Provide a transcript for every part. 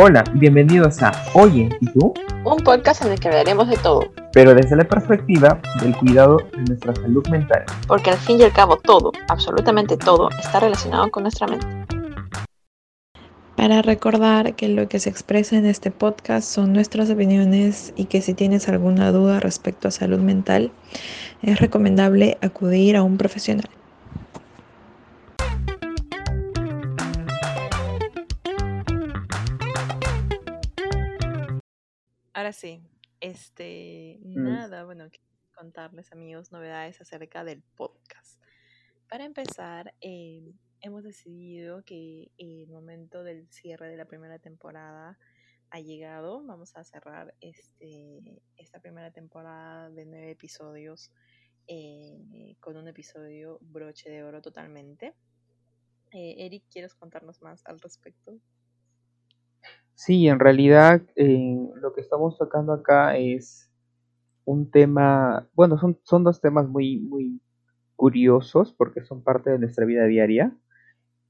Hola, bienvenidos a Oye, ¿y tú? Un podcast en el que hablaremos de todo. Pero desde la perspectiva del cuidado de nuestra salud mental. Porque al fin y al cabo todo, absolutamente todo, está relacionado con nuestra mente. Para recordar que lo que se expresa en este podcast son nuestras opiniones y que si tienes alguna duda respecto a salud mental, es recomendable acudir a un profesional. Ahora sí, este, nada, bueno, contarles amigos novedades acerca del podcast. Para empezar, em, hemos decidido que el momento del cierre de la primera temporada ha llegado. Vamos a cerrar este, esta primera temporada de nueve episodios eh, con un episodio broche de oro totalmente. Eh, Eric, ¿quieres contarnos más al respecto? Sí, en realidad eh, lo que estamos tocando acá es un tema, bueno, son, son dos temas muy, muy curiosos porque son parte de nuestra vida diaria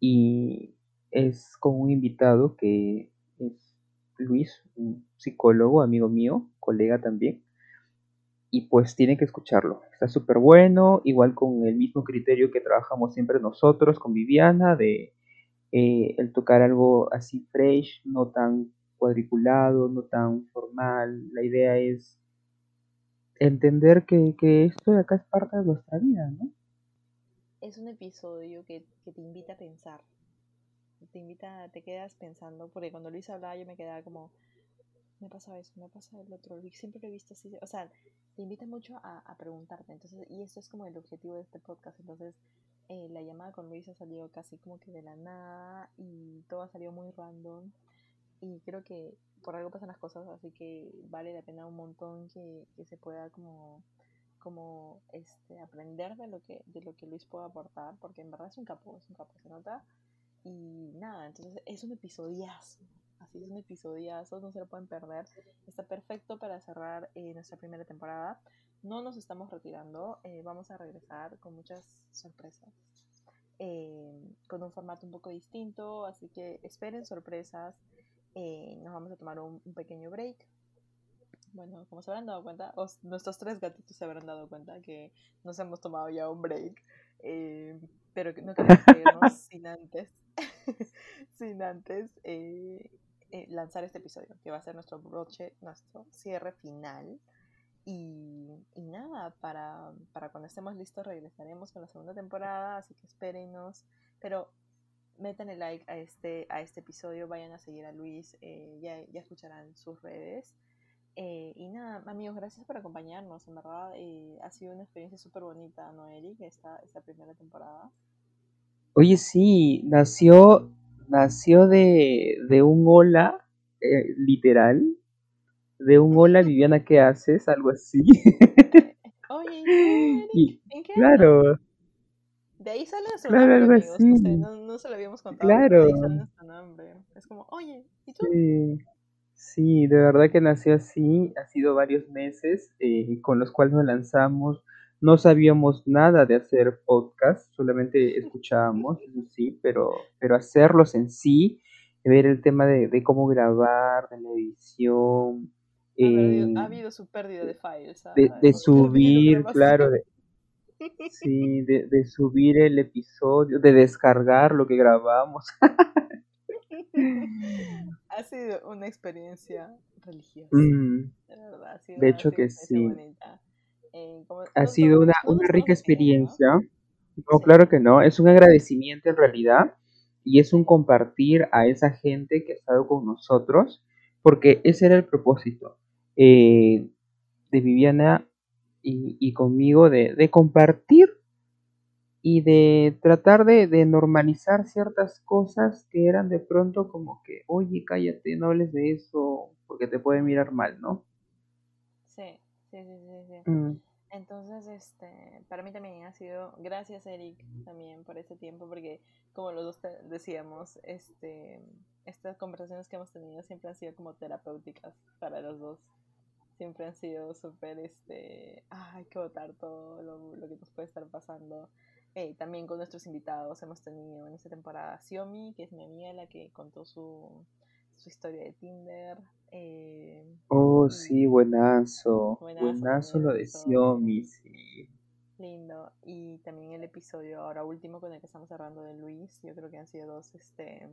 y es con un invitado que es Luis, un psicólogo, amigo mío, colega también, y pues tiene que escucharlo. Está súper bueno, igual con el mismo criterio que trabajamos siempre nosotros con Viviana, de eh, el tocar algo así fresh, no tan cuadriculado, no tan formal. La idea es entender que, que esto de acá es parte de nuestra vida, ¿no? Es un episodio que, que te invita a pensar. Te invita, te quedas pensando, porque cuando Luis hablaba yo me quedaba como, me pasa eso, me pasa el otro, siempre lo he visto así, o sea, te invita mucho a, a preguntarte, entonces, y esto es como el objetivo de este podcast, entonces, eh, la llamada con Luis ha salido casi como que de la nada y todo ha salido muy random. Y creo que por algo pasan las cosas, así que vale la pena un montón que, que se pueda como como este aprender de lo que de lo que Luis puede aportar porque en verdad es un capo es un capo se nota. Y nada entonces es un episodiazo así es un episodiazo no se lo pueden perder. Está perfecto para cerrar eh, nuestra primera temporada no nos estamos retirando, eh, vamos a regresar con muchas sorpresas, eh, con un formato un poco distinto, así que esperen sorpresas, eh, nos vamos a tomar un, pequeño break. Bueno, como se habrán dado cuenta, nuestros tres gatitos se habrán dado cuenta que nos hemos tomado ya un break, pero no queremos irnos sin antes, sin antes lanzar este episodio, que va a ser nuestro broche, nuestro cierre final. Y, nada, para, para, cuando estemos listos regresaremos con la segunda temporada, así que espérenos. Pero metan el like a este, a este episodio, vayan a seguir a Luis, eh, ya, ya, escucharán sus redes. Eh, y nada, amigos, gracias por acompañarnos, en verdad eh, ha sido una experiencia súper bonita, ¿no, Eric? Esta, esta primera temporada. Oye, sí, nació, nació de, de un hola, literal, de un hola Viviana, ¿qué haces? Algo así. Oye, ¿en qué Claro. De ahí sale nuestro claro, nombre. No, sé, no, se lo habíamos contado. Claro. De ahí sale nuestro nombre. Es como, oye, ¿y tú? Sí. sí, de verdad que nació así. Ha sido varios meses eh, con los cuales nos lanzamos. No sabíamos nada de hacer podcast, solamente escuchábamos, eso sí, pero, pero hacerlos en sí, ver el tema de, de cómo grabar, de la edición, eh, ha, habido, su pérdida de files. de, subir, claro, de, sí, de, subir el episodio, de descargar lo que grabamos. ha sido una experiencia religiosa. Mm. de verdad, de hecho que sí. Eh, ha sido una, una rica experiencia. No, claro que no. Es un agradecimiento en realidad y es un compartir a esa gente que ha estado con nosotros, porque ese era el propósito. Eh, de Viviana y, conmigo de, compartir y de tratar de, normalizar ciertas cosas que eran de pronto como que, oye, cállate, no hables de eso porque te puede mirar mal, ¿no? Sí, sí, sí, sí. Mm. Entonces, este, para mí también ha sido, gracias Eric también por este tiempo, porque como los dos decíamos, este, estas conversaciones que hemos tenido siempre han sido como terapéuticas para los dos siempre han sido súper, este, hay que votar todo lo, lo, que nos puede estar pasando. Eh, también con nuestros invitados hemos tenido en esta temporada Xiomi, que es mi amiga la que contó su, su historia de Tinder. Eh, Oh, sí, buenazo. Buenazo Buenazo lo de eso. Xiaomi, sí. lindo. Y también el episodio ahora último con el que estamos hablando de Luis. Yo creo que han sido dos este,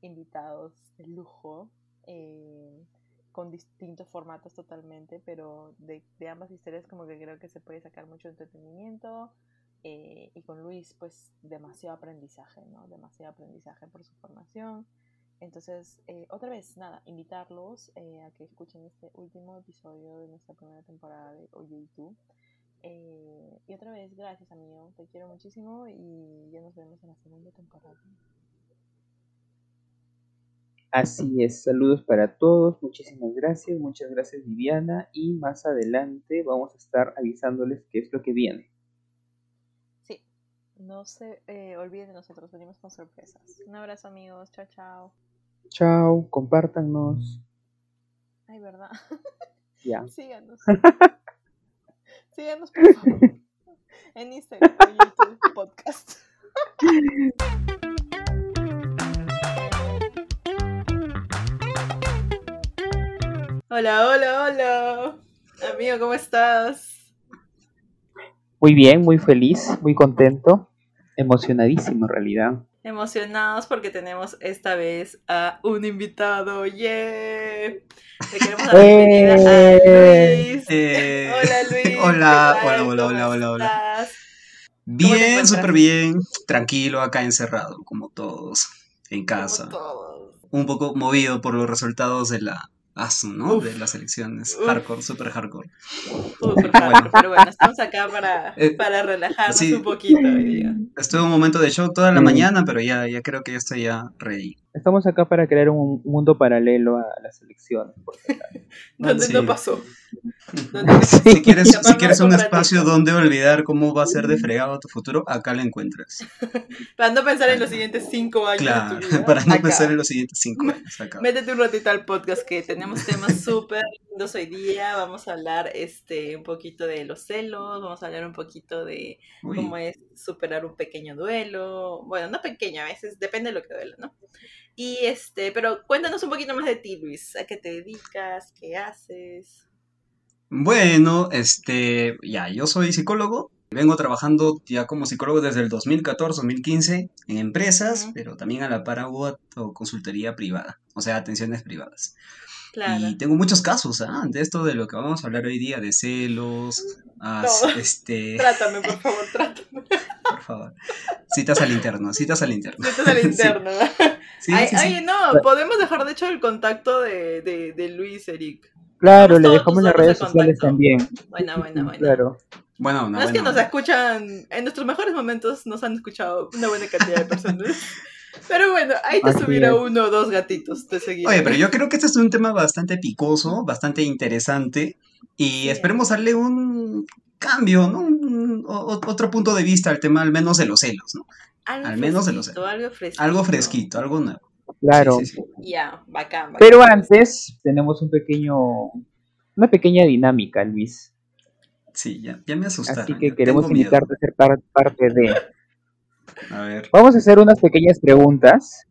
invitados de lujo. eh, con distintos formatos totalmente, pero de, de ambas historias como que creo que se puede sacar mucho entretenimiento. eh, y con Luis, pues demasiado aprendizaje, ¿no? Demasiado aprendizaje por su formación. Entonces, eh, otra vez, nada, invitarlos eh, a que escuchen este último episodio de nuestra primera temporada de Oye y tú. Eh, y otra vez, gracias amigo, te quiero muchísimo y ya nos vemos en la segunda temporada. Así es, saludos para todos, muchísimas gracias, muchas gracias Viviana y más adelante vamos a estar avisándoles qué es lo que viene. Sí, no se eh, olviden de nosotros, venimos con sorpresas. Un abrazo amigos, chao chao. Chao, compártanos. Ay, verdad, Ya. síganos. síganos por favor. En Instagram o YouTube podcast. Hola, hola, hola. Amigo, ¿cómo estás? Muy bien, muy feliz, muy contento, emocionadísimo en realidad. Emocionados porque tenemos esta vez a un invitado. ¡Yeah! Le queremos dar la bienvenida a ¡Eh! Luis. Eh, Hola Luis. hola, hola, hola, ¿Cómo hola, hola, hola. Bien, súper bien. Tranquilo, acá encerrado, como todos, en casa. Como todos. Un poco movido por los resultados de la ASU, ¿no? Uf. De las elecciones. Uf. Hardcore, súper hardcore. Súper hardcore, pero bueno, estamos acá para, Eh, para relajarnos sí. un poquito hoy día. Estuve un momento de shock toda la Mm. mañana, pero ya, ya creo que ya estoy ya ready. Estamos acá para crear un mundo paralelo a las elecciones. ¿Dónde Sí. no pasó? ¿Dónde Si quieres, si quieres un espacio donde olvidar cómo va a ser de fregado tu futuro, acá lo encuentras. Para no pensar en los siguientes cinco años Claro, de tu vida. para no acá. pensar en los siguientes cinco años acá. Métete un ratito al podcast que tenemos temas súper lindos hoy día. Vamos a hablar este un poquito de los celos, vamos a hablar un poquito de Uy. cómo es superar un pequeño duelo. Bueno, no pequeño, a veces depende de lo que duele, ¿no? Y este, pero cuéntanos un poquito más de ti, Luis. ¿A qué te dedicas? ¿Qué haces? Bueno, este, ya, yo soy psicólogo. Vengo trabajando ya como psicólogo desde el 2014-2015 en empresas, pero también a la par hago o consultoría privada, o sea, atenciones privadas. Claro. Y tengo muchos casos, ¿ah? De esto de lo que vamos a hablar hoy día, de celos, No. este, Trátame, por favor, trátame. por favor, citas al interno, citas al interno. Métete al interno. Sí, Ay, sí, sí. Oye, no, podemos dejar de hecho el contacto de, de, de Luis, Eric. Claro, le dejamos tus las redes de sociales también. Buena, buena, buena. Claro. Bueno, No es que nos escuchan, en nuestros mejores momentos nos han escuchado una buena cantidad de personas. Pero bueno, ahí te Así subirá es. uno o dos gatitos de seguida. Oye, pero yo creo que este es un tema bastante picoso, bastante interesante y Sí. esperemos darle un cambio, ¿no? Un- otro punto de vista al tema, al menos de los celos, ¿no? algo al menos de los- fresquito, algo fresquito. Algo fresquito, algo nuevo. Claro. Sí, sí, sí. Ya, bacán, bacán. Pero antes tenemos un pequeño, una pequeña dinámica, Luis. Sí, ya, ya me asustaron. Así que ya queremos invitarte a ser par- parte de. A ver. Vamos a hacer unas pequeñas preguntas.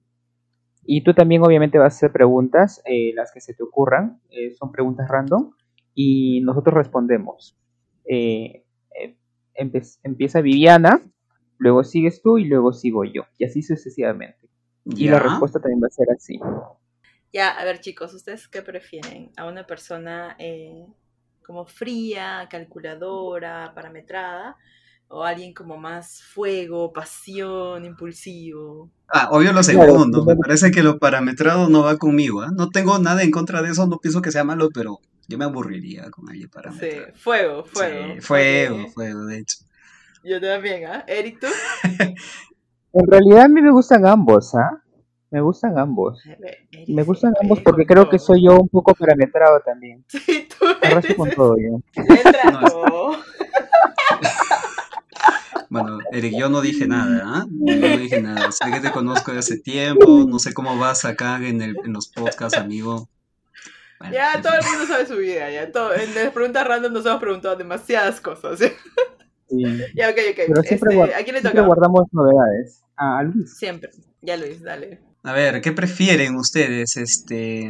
Y tú también obviamente vas a hacer preguntas, eh, las que se te ocurran. eh, son preguntas random. Y nosotros respondemos. Eh, eh, empieza Viviana, luego sigues tú y luego sigo yo. Y así sucesivamente. Y la respuesta también va a ser así. Ya, a ver chicos, ¿ustedes qué prefieren? ¿A una persona eh, como fría, calculadora, parametrada? ¿O alguien como más fuego, pasión, impulsivo? Ah, obvio lo segundo. Me parece que lo parametrado no va conmigo. ¿ah? No tengo nada en contra de eso, no pienso que sea malo, pero yo me aburriría con alguien Sí, parametrado. fuego, Sí, fuego. fuego, fuego, de hecho. Yo también, ¿ah? Eric, ¿tú? En realidad a mí me gustan ambos, ¿ah? Me gustan ambos. Eric Me gustan siempre ambos porque creo que soy yo un poco parametrado también. Sí, tú eres. con todo yo. No. Bueno, Eric, yo no dije nada, ¿ah? Yo no dije nada. Sé que te conozco de hace tiempo, no sé cómo vas acá en, el, en los podcasts, amigo. Ya todo el mundo sabe su vida, ya. Todo, en las preguntas random nos hemos preguntado demasiadas cosas. ¿sí? Sí. Ya, ok, ok. Pero siempre, Este, ¿A quién le siempre guardamos novedades. A Luis. Siempre. Ya Luis, dale. A ver, ¿qué prefieren ustedes? Este,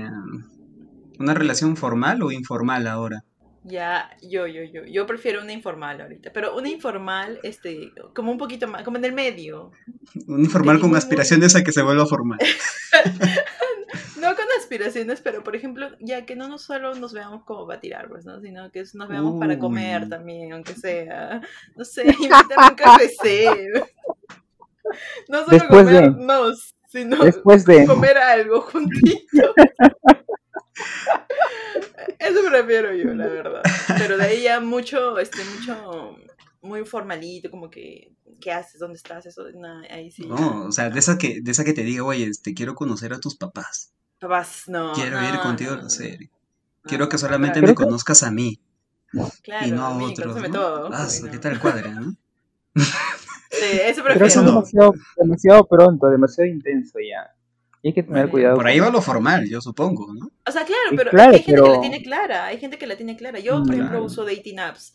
¿una relación formal o informal ahora? Ya, yo, yo, yo. Yo prefiero una informal ahorita. Pero una informal, este, como un poquito más, como en el medio. Un informal con muy, aspiraciones a que se vuelva formal. No con aspiraciones, pero por ejemplo, ya que no nos solo nos veamos como para tirar, pues, ¿no? Sino que nos veamos para comer también, aunque sea. No sé, invitar a un café. No solo Después de- comernos, sino Después de... comer algo juntito. Eso prefiero yo, la verdad. Pero de ahí ya mucho, este, mucho, muy formalito, como que, ¿qué haces? ¿Dónde estás? Eso, no, ahí sí. No, o sea, de esa que, de esa que te diga, oye, este, quiero conocer a tus papás. Papás, no. Quiero no, ir contigo a no, la no, serie. no, Quiero que no, solamente claro. me que- conozcas a mí Claro, y no a mí, otros, todo. Ah, ¿qué no. tal cuadra, no? Sí, eso Pero prefiero. eso es demasiado, demasiado pronto, demasiado intenso ya. Y hay que tener cuidado. Por ahí va lo formal, yo supongo, ¿no? O sea, claro, pero claro, hay gente que pero- la tiene clara, hay gente que la tiene clara. Yo, por Mm. ejemplo, Claro. uso dating apps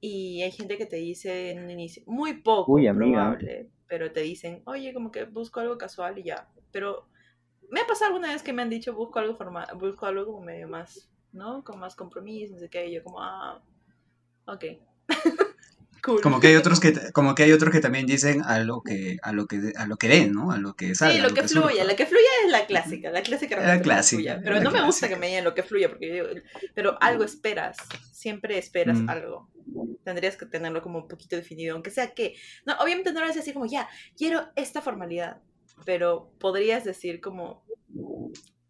y hay gente que te dice en un inicio, muy poco Uy, probable, pero te dicen, oye, como que busco algo casual y ya. Pero me ha pasado alguna vez que me han dicho, busco algo formal, busco algo como medio más, ¿no? Con más compromiso, no sé qué, y yo como, ah, ok. cool. Como que hay otros que, como que hay otros que también dicen a lo que, a lo que, a lo que den, ¿no? A lo que salga. Sí, a lo que surja. fluya, la que fluya es la clásica, la clásica. La clásica, fluya. Pero la no me gusta clásica. que me digan lo que fluya, porque yo pero algo esperas, siempre esperas Mm. algo. Tendrías que tenerlo como un poquito definido, aunque sea que, no, obviamente no lo haces así como, ya, quiero esta formalidad, pero podrías decir como,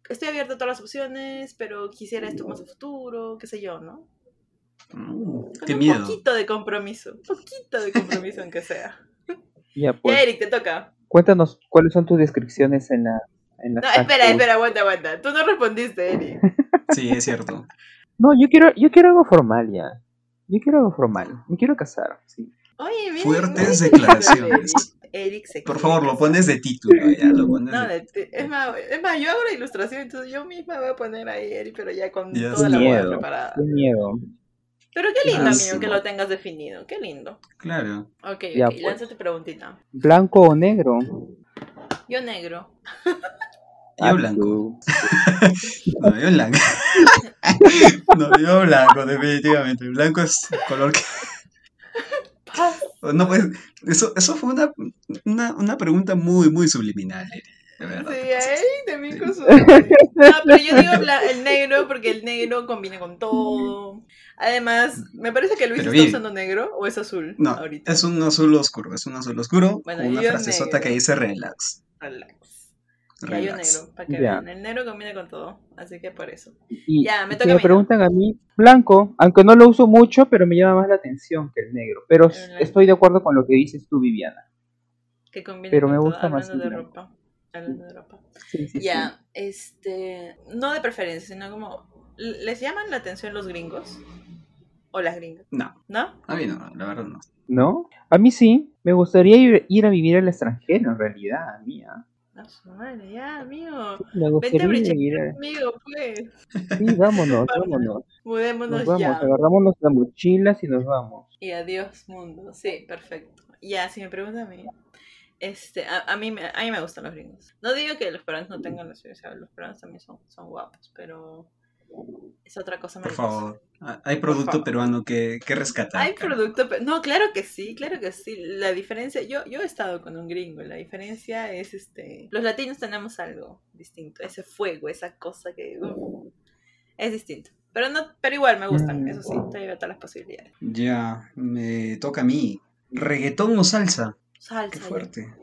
estoy abierto a todas las opciones, pero quisiera esto más a futuro, qué sé yo, ¿no? Mm, Qué un miedo. poquito de compromiso, un poquito de compromiso aunque sea. Ya, pues. Ya, Eric, te toca. Cuéntanos cuáles son tus descripciones en la. En la No, espera, espera, aguanta, aguanta. Tú no respondiste, Eric. Sí, es cierto. No, yo quiero, yo quiero algo formal ya. Yo quiero algo formal. Me quiero casar. Sí. Oye, miren, Fuertes declaraciones. Eric, se Por favor, lo pones de título, ya lo pones No, de- es, más, es más, yo hago la ilustración, entonces yo misma voy a poner ahí, Eric, pero ya con Ya toda la miedo. preparada. Qué miedo. Pero qué lindo, Ah, amigo, que lo tengas definido. Qué lindo. Claro. Ok, Ya, ok, pues. lanza tu preguntita. ¿Blanco o negro? Yo negro. Ah, Yo blanco. tú. No, yo blanco. No, yo blanco, definitivamente. Blanco es el color que. No, pues, eso, eso fue una, una, una pregunta muy, muy subliminal, Eri, de Sí, verdad. a Eric también con su... No, pero yo digo el negro porque el negro combina con todo. Además, me parece que Luis Pero está bien. usando negro o es azul No, ahorita. es un azul oscuro, es un azul oscuro Bueno, con una frasezota que dice relax. Relax. Relax. negro, para que vean. El negro combina con todo, así que por eso. Y Ya, me preguntan a mí, blanco, aunque no lo uso mucho, pero me llama más la atención que el negro. Pero El estoy de acuerdo con lo que dices tú, Viviana. Que combina Pero con me todo, gusta más hablando el de ropa. Hablando de ropa. Sí, sí, Ya, este, no de preferencia, sino como, ¿les llaman la atención los gringos? ¿O las gringas? No, ¿No? a mí no, la verdad no. ¿No? A mí sí. Me gustaría ir, ir a vivir al extranjero, en realidad, a su madre, ya, amigo. Me a gustaría ir a... conmigo, pues. Sí, vámonos, vámonos. Mudémonos Nos vamos, ya. agarramos nuestras mochilas y nos vamos. Y adiós, mundo. Sí, perfecto. Ya, si me preguntan a mí, este, a, a mí, me, a mí me gustan los gringos. No digo que los peruanos no tengan la suya, o sea, los peruanos también son, son guapos, pero es otra cosa Por favor, Ah, hay producto favor. peruano que, que rescatar. Hay cara. producto, no, claro que sí, claro que sí. La diferencia, yo, yo he estado con un gringo, la diferencia es este, los latinos tenemos algo distinto, ese fuego, esa cosa que uf, es distinto. Pero no, pero igual me gustan, Mm. eso sí, estoy abierta a las posibilidades. Ya, me toca a mí. ¿Reggaetón o salsa? Salsa. Qué ya. fuerte.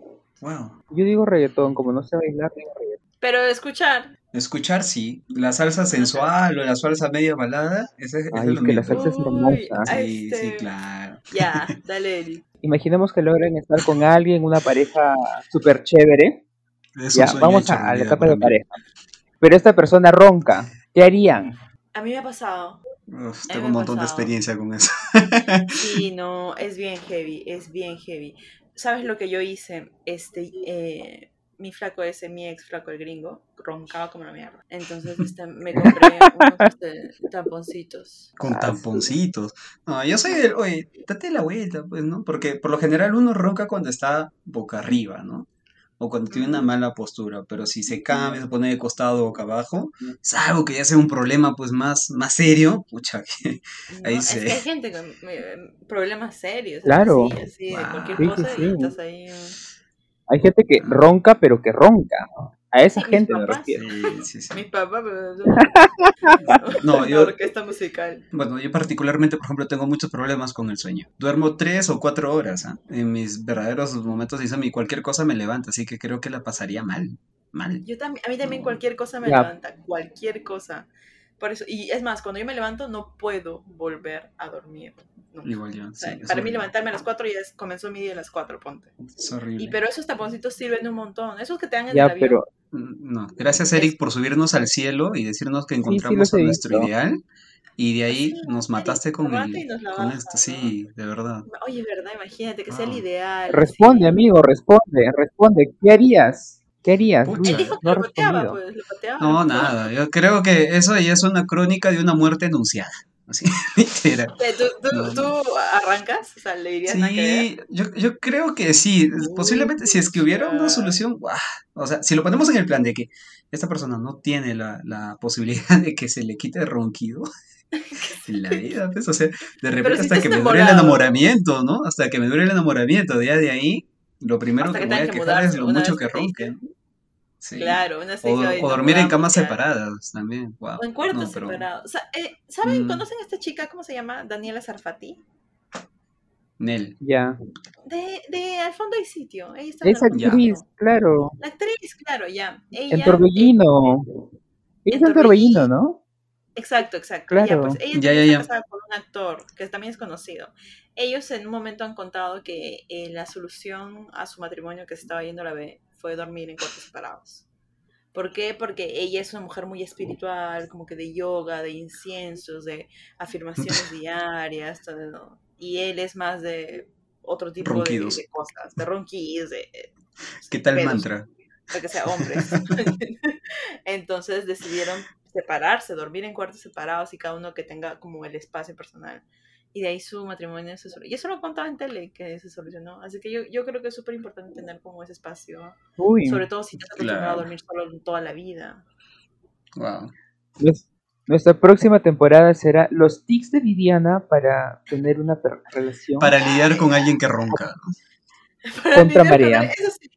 Wow. Yo digo reggaetón, como no sé bailar, digo reggaetón. Pero escuchar, Escuchar, sí. La salsa sensual o la salsa media balada, ese, ese Ay, es lo que la salsa es hermosa. Sí, Este- sí, claro. ya, dale, Eri. Imaginemos que logran estar con alguien, una pareja súper chévere. Ya, vamos a, a la etapa de pareja. Pero esta persona ronca. ¿Qué harían? A mí me ha pasado. Uf, tengo un montón de experiencia con eso. Sí, no, es bien heavy, es bien heavy. ¿Sabes lo que yo hice? Este, eh, mi flaco ese, mi ex flaco, el gringo, roncaba como la mierda. Entonces este, me compré unos este, tamponcitos. Con Ah, tamponcitos. No, yo soy el, oye, date la vuelta, pues, ¿no? Porque por lo general uno ronca cuando está boca arriba, ¿no? o cuando tiene una mala postura, pero si se cambia, se pone de costado o boca abajo, es algo que ya sea un problema pues más, más serio, pucha, que No, ahí es que se... hay gente con eh, problemas serios. Claro. Así, así, de cualquier Sí, sí, y estás ahí. Hay gente que ronca, pero que ronca. ¿no? A esa Sí, mis gente me papás. refiero. Sí, sí, sí. Mi papá, pero. No, Una yo- orquesta musical. Bueno, yo particularmente, por ejemplo, tengo muchos problemas con el sueño. Duermo tres o cuatro horas, ¿ah? En mis verdaderos momentos de insomnio, y cualquier cosa me levanta, así que creo que la pasaría mal, mal. Yo también, a mí también cualquier cosa me Ya. levanta, cualquier cosa. Por eso, y es más, cuando yo me levanto no puedo volver a dormir. nunca. Igual yo, O sea, para mí horrible. levantarme a las 4 ya es, comenzó mi día a las 4, ponte. Es horrible. Y pero esos taponcitos sirven un montón. Esos que te dan en el Ya, avión. pero Mm, No, gracias Eric por subirnos al cielo y decirnos que encontramos a nuestro ideal y de ahí Sí, nos mataste con y el nos la con baja, esto, ¿no? sí, de verdad. Oye, ¿verdad? Imagínate que sea el Wow. ideal. responde, amigo, responde, responde. ¿Qué harías? ¿Qué harías? Pucha. Luis? Él dijo que no lo pateaba, pues, lo pateaba. No, nada, yo creo que eso ya es una crónica de una muerte anunciada, así, literal. Eh, ¿Tú, tú, No, tú arrancas? O sea, ¿le dirías nada que? Sí, yo, yo creo que sí. Posiblemente si es que hubiera una solución, ¡guau! o sea, si lo ponemos en el plan de que esta persona no tiene la, la posibilidad de que se le quite el ronquido en la vida, pues, o sea, de repente si hasta que me dure el enamoramiento, ¿no? Hasta que me dure el enamoramiento, ya de ahí, lo primero Hasta que que me voy a que quejar es lo mucho que ronque. ¿no? Sí. Claro, una O, o dormir en camas separadas también, wow. O en cuartos No, pero- separados. Eh, ¿saben? Mm. ¿Conocen a esta chica? ¿Cómo se llama? Daniela Sarfati. Nel. Ya. De, de Al fondo hay sitio. Ella está hay actriz, claro. La actriz, claro, ya. Ella, En Torbellino. Ella está en Torbellino, ¿no? Exacto, exacto. Claro. Ya, pues, ella Ya, también ya, está ya. casada con un actor que también es conocido. Ellos en un momento han contado que eh, la solución a su matrimonio que se estaba yendo a la B fue dormir en cuartos separados. ¿Por qué? Porque ella es una mujer muy espiritual, como que de yoga, de inciensos, de afirmaciones diarias, todo. Y él es más de otro tipo de, cosas, de ronquidos, de... eh, ¿Qué tal pedos mantra? para que sea hombres. Entonces decidieron separarse, dormir en cuartos separados y cada uno que tenga como el espacio personal. Y de ahí su matrimonio se solucionó. Y eso lo contaba en tele que se solucionó. Así que yo, yo creo que es súper importante tener como ese espacio. Uy. Sobre todo si te has acostumbrado Claro. a dormir solo toda la vida. Wow. Nues- Nuestra próxima temporada será los tics de Viviana para tener una per- relación. Para lidiar con alguien que ronca. Contra con alguien- Eso sí.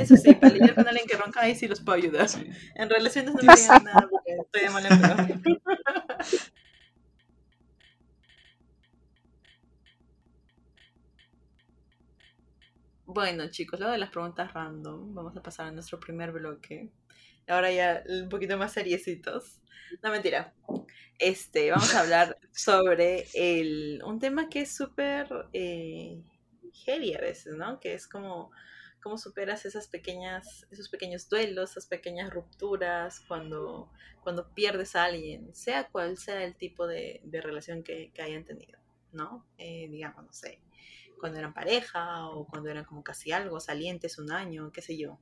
Eso sí, para lidiar con alguien que ronca, ahí sí los puedo ayudar. Sí. En relaciones no me digan nada porque estoy de mal Bueno, chicos, luego de las preguntas random, vamos a pasar a nuestro primer bloque. Ahora ya un poquito más seriecitos. No, mentira. Este, vamos a hablar sobre el, un tema que es súper eh, heavy a veces, ¿no? Que es como cómo superas esas pequeñas, esos pequeños duelos, esas pequeñas rupturas cuando, cuando pierdes a alguien, sea cual sea el tipo de, de relación que, que hayan tenido, ¿no? Eh, digamos, no sé, cuando eran pareja o cuando eran como casi algo, salientes un año, qué sé yo.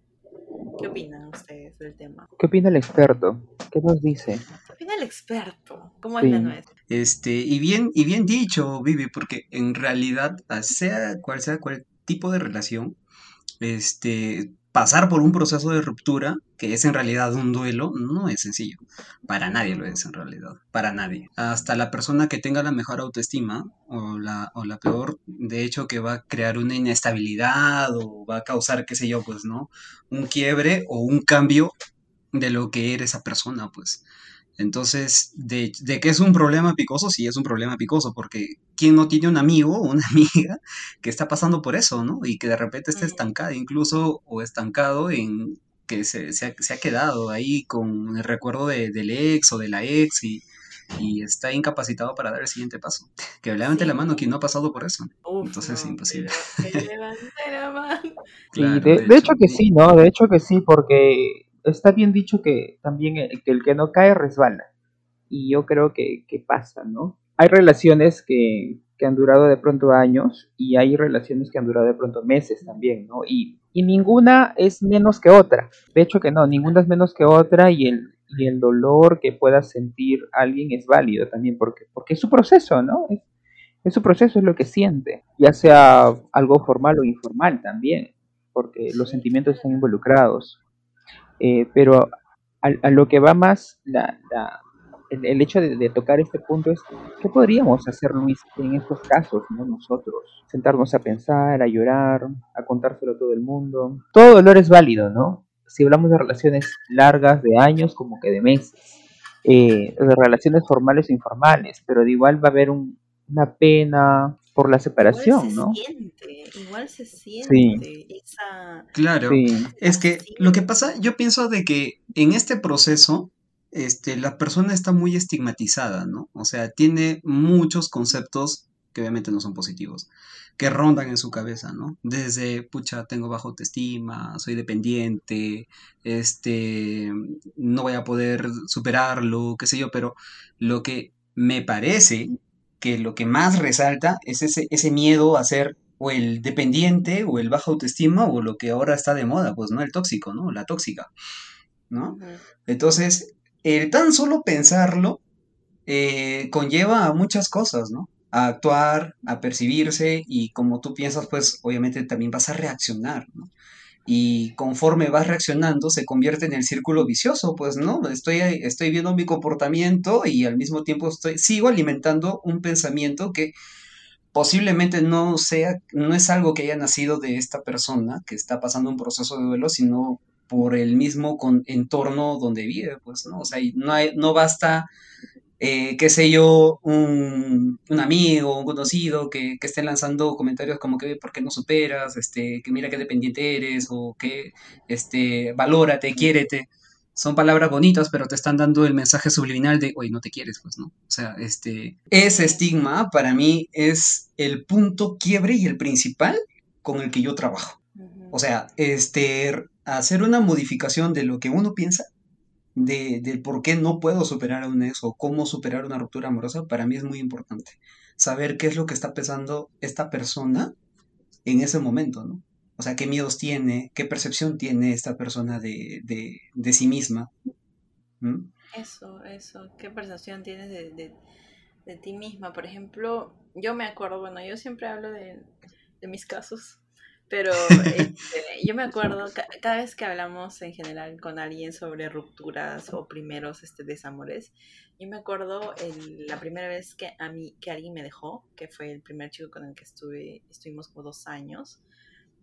¿Qué opinan ustedes del tema? ¿Qué opina el experto? ¿Qué nos dice? ¿Qué opina el experto? ¿Cómo Sí. es la nuestra? Este, y bien, y bien dicho, Vivi, porque en realidad, sea cual sea cual tipo de relación, este, pasar por un proceso de ruptura, que es en realidad un duelo, no es sencillo. Para nadie lo es en realidad. Para nadie. Hasta la persona que tenga la mejor autoestima o la, o la peor, de hecho, que va a crear una inestabilidad o va a causar, qué sé yo, pues, ¿no? Un quiebre o un cambio de lo que era esa persona, pues. Entonces, de, de que es un problema picoso, sí es un problema picoso, porque ¿quién no tiene un amigo o una amiga que está pasando por eso, ¿no? Y que de repente está Ujú. estancada, incluso, o estancado en que se, se ha, se ha quedado ahí con el recuerdo de- del ex o de la ex y, y está incapacitado para dar el siguiente paso. Que levante la Sí. mano quien no ha pasado por eso. Uf, Entonces, no, imposible. que le- que levante la mano. Sí, Claro, de, de hecho que sí, ¿no? De hecho que sí, porque está bien dicho que también el que, el que no cae resbala. Y yo creo que, que pasa, ¿no? Hay relaciones que, que han durado de pronto años y hay relaciones que han durado de pronto meses también, ¿no? Y, y ninguna es menos que otra. De hecho que no, ninguna es menos que otra y el, y el dolor que pueda sentir alguien es válido también porque, porque es su proceso, ¿no? Es, es su proceso, es lo que siente, ya sea algo formal o informal también. porque los sentimientos están involucrados. Eh, pero a, lo que va más la, el, hecho de, tocar este punto es, ¿qué podríamos hacer, Luis, en estos casos, ¿no? nosotros? Sentarnos a pensar, a llorar, a contárselo a todo el mundo. Todo dolor es válido, ¿no? Si hablamos de relaciones largas, de años, como que de meses. Eh, de relaciones formales o informales, pero de igual va a haber una pena por la separación, igual se ¿no? Siente, igual se siente esa... Claro, es que lo que pasa, yo pienso de que en este proceso este, la persona está muy estigmatizada, ¿no? O sea, tiene muchos conceptos que obviamente no son positivos, que rondan en su cabeza, ¿no? Desde, pucha, tengo baja autoestima, soy dependiente, este, no voy a poder superarlo, qué sé yo, pero lo que me parece que lo que más resalta es ese, ese miedo a ser o el dependiente o el baja autoestima o lo que ahora está de moda, pues, ¿no? El tóxico, ¿no? La tóxica, ¿no? Entonces, el tan solo pensarlo eh, conlleva a muchas cosas, ¿no? A actuar, a percibirse y como tú piensas, pues obviamente también vas a reaccionar, ¿no? Y conforme vas reaccionando se convierte en el círculo vicioso, pues no, estoy, estoy viendo mi comportamiento y al mismo tiempo estoy, sigo alimentando un pensamiento que posiblemente no sea, no es algo que haya nacido de esta persona que está pasando un proceso de duelo, sino por el mismo entorno donde vive, pues, ¿no? O sea, no, no basta, eh, qué sé yo, un, un, amigo, un conocido que, que esté lanzando comentarios como que, ¿por qué no superas? Este, que mira qué dependiente eres, o que, este, valórate, quiérete. Son palabras bonitas, pero te están dando el mensaje subliminal de, oye, no te quieres, pues, ¿no? O sea, este, ese estigma para mí es el punto quiebre y el principal con el que yo trabajo. O sea, este, hacer una modificación de lo que uno piensa, de, del por qué no puedo superar a un ex o cómo superar una ruptura amorosa, para mí es muy importante. Saber qué es lo que está pensando esta persona en ese momento, ¿no? O sea, qué miedos tiene, qué percepción tiene esta persona de, de, de sí misma. Eso, eso, qué percepción tienes de, de, ti misma. Por ejemplo, yo me acuerdo, bueno, yo siempre hablo de, de mis casos pero este, yo me acuerdo, cada vez que hablamos en general con alguien sobre rupturas o primeros este, desamores, yo me acuerdo el, la primera vez que a mí, que alguien me dejó, que fue el primer chico con el que estuve, estuvimos como dos años,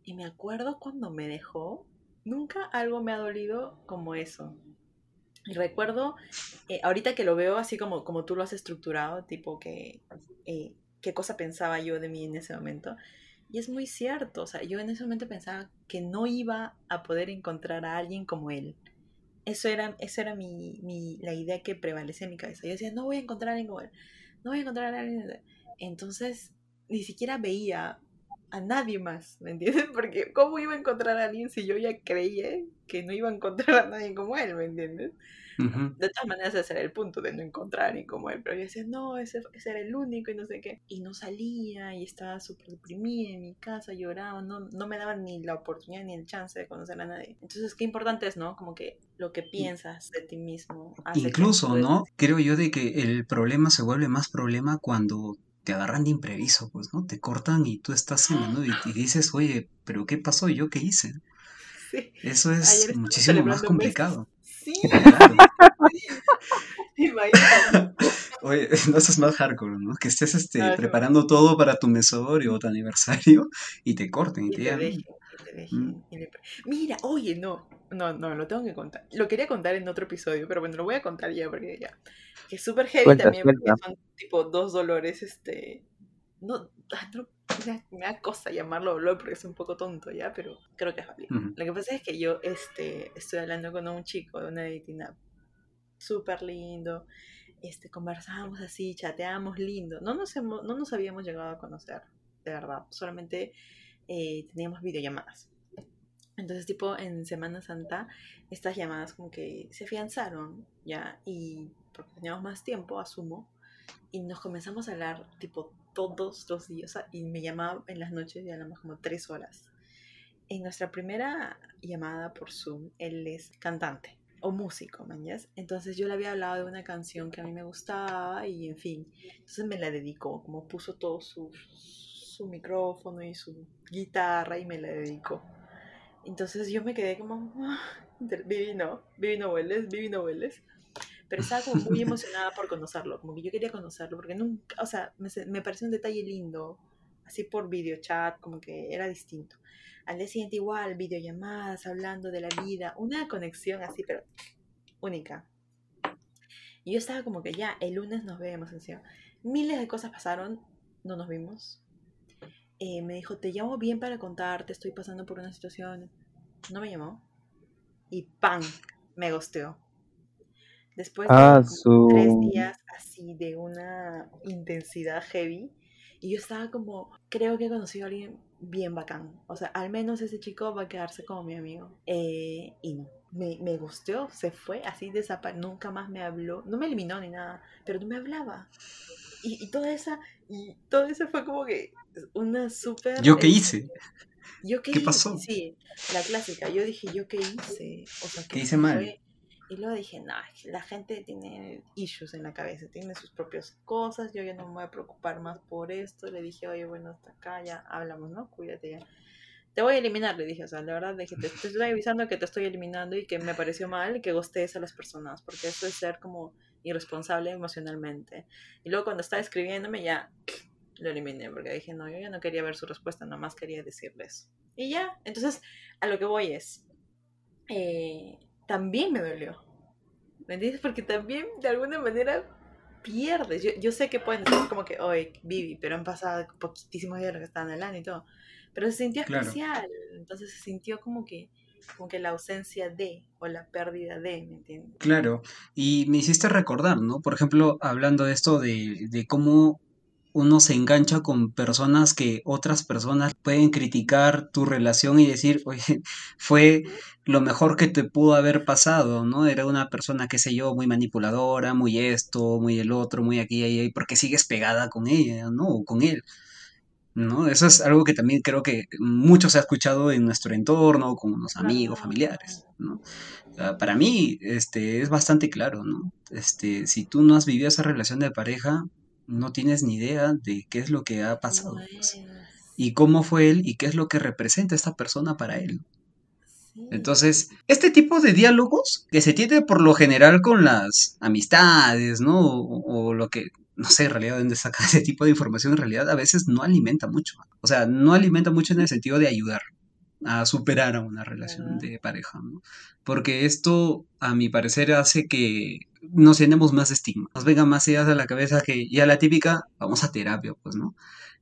y me acuerdo cuando me dejó, nunca algo me ha dolido como eso. Y recuerdo, eh, ahorita que lo veo así como, como tú lo has estructurado, tipo que, eh, qué cosa pensaba yo de mí en ese momento, y es muy cierto, o sea, yo en ese momento pensaba que no iba a poder encontrar a alguien como él. Eso era, eso era mi, mi, la idea que prevalecía en mi cabeza. Yo decía, no voy a encontrar a alguien como él, no voy a encontrar a alguien. Entonces, ni siquiera veía a nadie más, ¿me entiendes? Porque ¿cómo iba a encontrar a alguien si yo ya creía que no iba a encontrar a nadie como él, ¿me entiendes? De todas maneras, ese era el punto de no encontrar ni como él. Pero yo decía, no, ese, era el único y no sé qué. Y no salía y estaba súper deprimida en mi casa, lloraba, no, no me daban ni la oportunidad ni el chance de conocer a nadie. Entonces, qué importante es, ¿no? Como que lo que piensas de ti mismo. Incluso, ¿no? Creo yo de que el problema se vuelve más problema cuando te agarran de imprevisto, pues, ¿no? Te cortan y tú estás en la y, y dices, oye, ¿pero qué pasó? ¿Yo qué hice? Sí. Eso es muchísimo más complicado. Sí. Oye, no es más hardcore, ¿no? Que estés este, preparando todo para tu mesorio o tu aniversario y te corten y, te, mm. Mira, oye, no, no, no, lo tengo que contar. Lo quería contar en otro episodio, pero bueno, lo voy a contar ya porque ya. Que es súper heavy también, porque son tipo dos dolores, este. No, me da cosa llamarlo dolor porque es un poco tonto ya, pero creo que es válido. Lo que pasa es que yo este, estoy hablando con un chico de una dating app súper lindo, este, conversábamos así, chateábamos lindo, no nos, hemos, no nos habíamos llegado a conocer, de verdad, solamente eh, teníamos videollamadas. Entonces, tipo, en Semana Santa, estas llamadas como que se afianzaron, ¿ya? Y porque teníamos más tiempo, asumo, y nos comenzamos a hablar, tipo, todos los días y me llamaba en las noches y hablamos como tres horas. En nuestra primera llamada por Zoom, él es cantante o músico, mañas. Entonces yo le había hablado de una canción que a mí me gustaba y en fin. Entonces me la dedicó, como puso todo su, su micrófono y su guitarra y me la dedicó. Entonces yo me quedé como, Vivi no, Vivi no hueles, Vivi no hueles. Pero estaba como muy emocionada por conocerlo, como que yo quería conocerlo, porque nunca, o sea, me, me pareció un detalle lindo, así por videochat, como que era distinto. Al día siguiente igual, videollamadas, hablando de la vida, una conexión así, pero única. Y yo estaba como que ya, el lunes nos vemos, encima. Miles de cosas pasaron, no nos vimos. Eh, me dijo, te llamo bien para contarte, estoy pasando por una situación. No me llamó. Y ¡pam! Me gosteó. Después de Ah, tres su... días así de una intensidad heavy, y yo estaba como, creo que he conocido a alguien bien bacán. O sea, al menos ese chico va a quedarse como mi amigo. Eh, y no, me, me gusteó, se fue, así desapareció, nunca más me habló. No me eliminó ni nada, pero no me hablaba. Y, y toda esa, y todo eso fue como que una súper... ¿Yo qué hice? ¿Yo qué, ¿Qué hice? pasó? Sí, la clásica. Yo dije, ¿yo qué hice? O sea, ¿Qué ¿qué hice mal? fue? Y luego dije, no, la gente tiene issues en la cabeza, tiene sus propias cosas, yo ya no me voy a preocupar más por esto. Le dije, oye, bueno, hasta acá ya hablamos, ¿no? Cuídate ya. Te voy a eliminar, le dije, o sea, la verdad, dije, te, te estoy avisando que te estoy eliminando y que me pareció mal y que gostees a las personas, porque eso es ser como irresponsable emocionalmente. Y luego cuando estaba escribiéndome ya lo eliminé, porque dije, no, yo ya no quería ver su respuesta, nomás quería decirles. Y ya, entonces a lo que voy es, eh, también me dolió. ¿Me entiendes? Porque también de alguna manera pierdes. Yo, yo sé que pueden decir como que, oye, Vivi, pero han pasado poquitísimos días de lo que estaban hablando y todo. Pero se sintió Claro. especial. Entonces se sintió como que, como que la ausencia de o la pérdida de, ¿me entiendes? Claro, y me hiciste recordar, ¿no? Por ejemplo, hablando de esto de, de cómo uno se engancha con personas que otras personas pueden criticar tu relación y decir, oye, fue lo mejor que te pudo haber pasado, ¿no? Era una persona, qué sé yo, muy manipuladora, muy esto, muy el otro, muy aquí y ahí, porque sigues pegada con ella, ¿no? O con él. ¿no? Eso es algo que también creo que mucho se ha escuchado en nuestro entorno, con unos amigos, familiares, ¿no? Ah, Para mí, este, es bastante claro, ¿no? Este, si tú no has vivido esa relación de pareja, no tienes ni idea de qué es lo que ha pasado, No pues, y cómo fue él y qué es lo que representa esta persona para él. Sí. Entonces, este tipo de diálogos que se tiene por lo general con las amistades, ¿no? O, o lo que, no sé, en realidad, de dónde saca ese tipo de información, en realidad a veces no alimenta mucho. O sea, no alimenta mucho en el sentido de ayudar a superar a una relación de pareja, ¿no? Porque esto, a mi parecer, hace que nos llenemos más de estigma, nos vengan más ideas a la cabeza que ya la típica, vamos a terapia, pues, ¿no?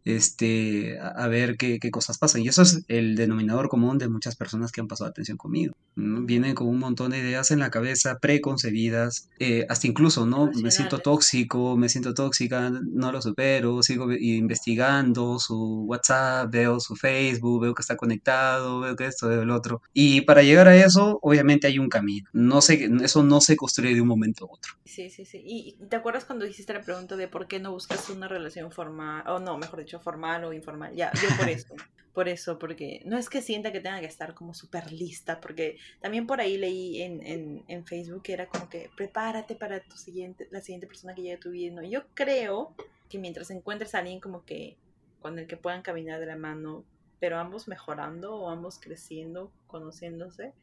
Este, a, ver qué, qué cosas pasan. Y eso es el denominador común de muchas personas que han pasado atención conmigo. ¿no? Vienen con un montón de ideas en la cabeza preconcebidas, eh, hasta incluso, ¿no? Me siento tóxico, me siento tóxica, no lo supero, sigo ve- investigando su WhatsApp, veo su Facebook, veo que está conectado, veo que esto, veo el otro. Y para llegar a eso, obviamente hay un camino. No se, eso no se construye de un momento a otro. Sí, sí, sí. ¿Y te acuerdas cuando hiciste la pregunta de por qué no buscas una relación formal, o no, mejor dicho, formal o informal? Ya, yo por eso. Por eso, porque no es que sienta que tenga que estar como súper lista, porque también por ahí leí en, en, en Facebook que era como que prepárate para tu siguiente, la siguiente persona que llegue a tu vida. ¿no? Yo creo que mientras encuentres a alguien como que con el que puedan caminar de la mano, pero ambos mejorando o ambos creciendo, conociéndose,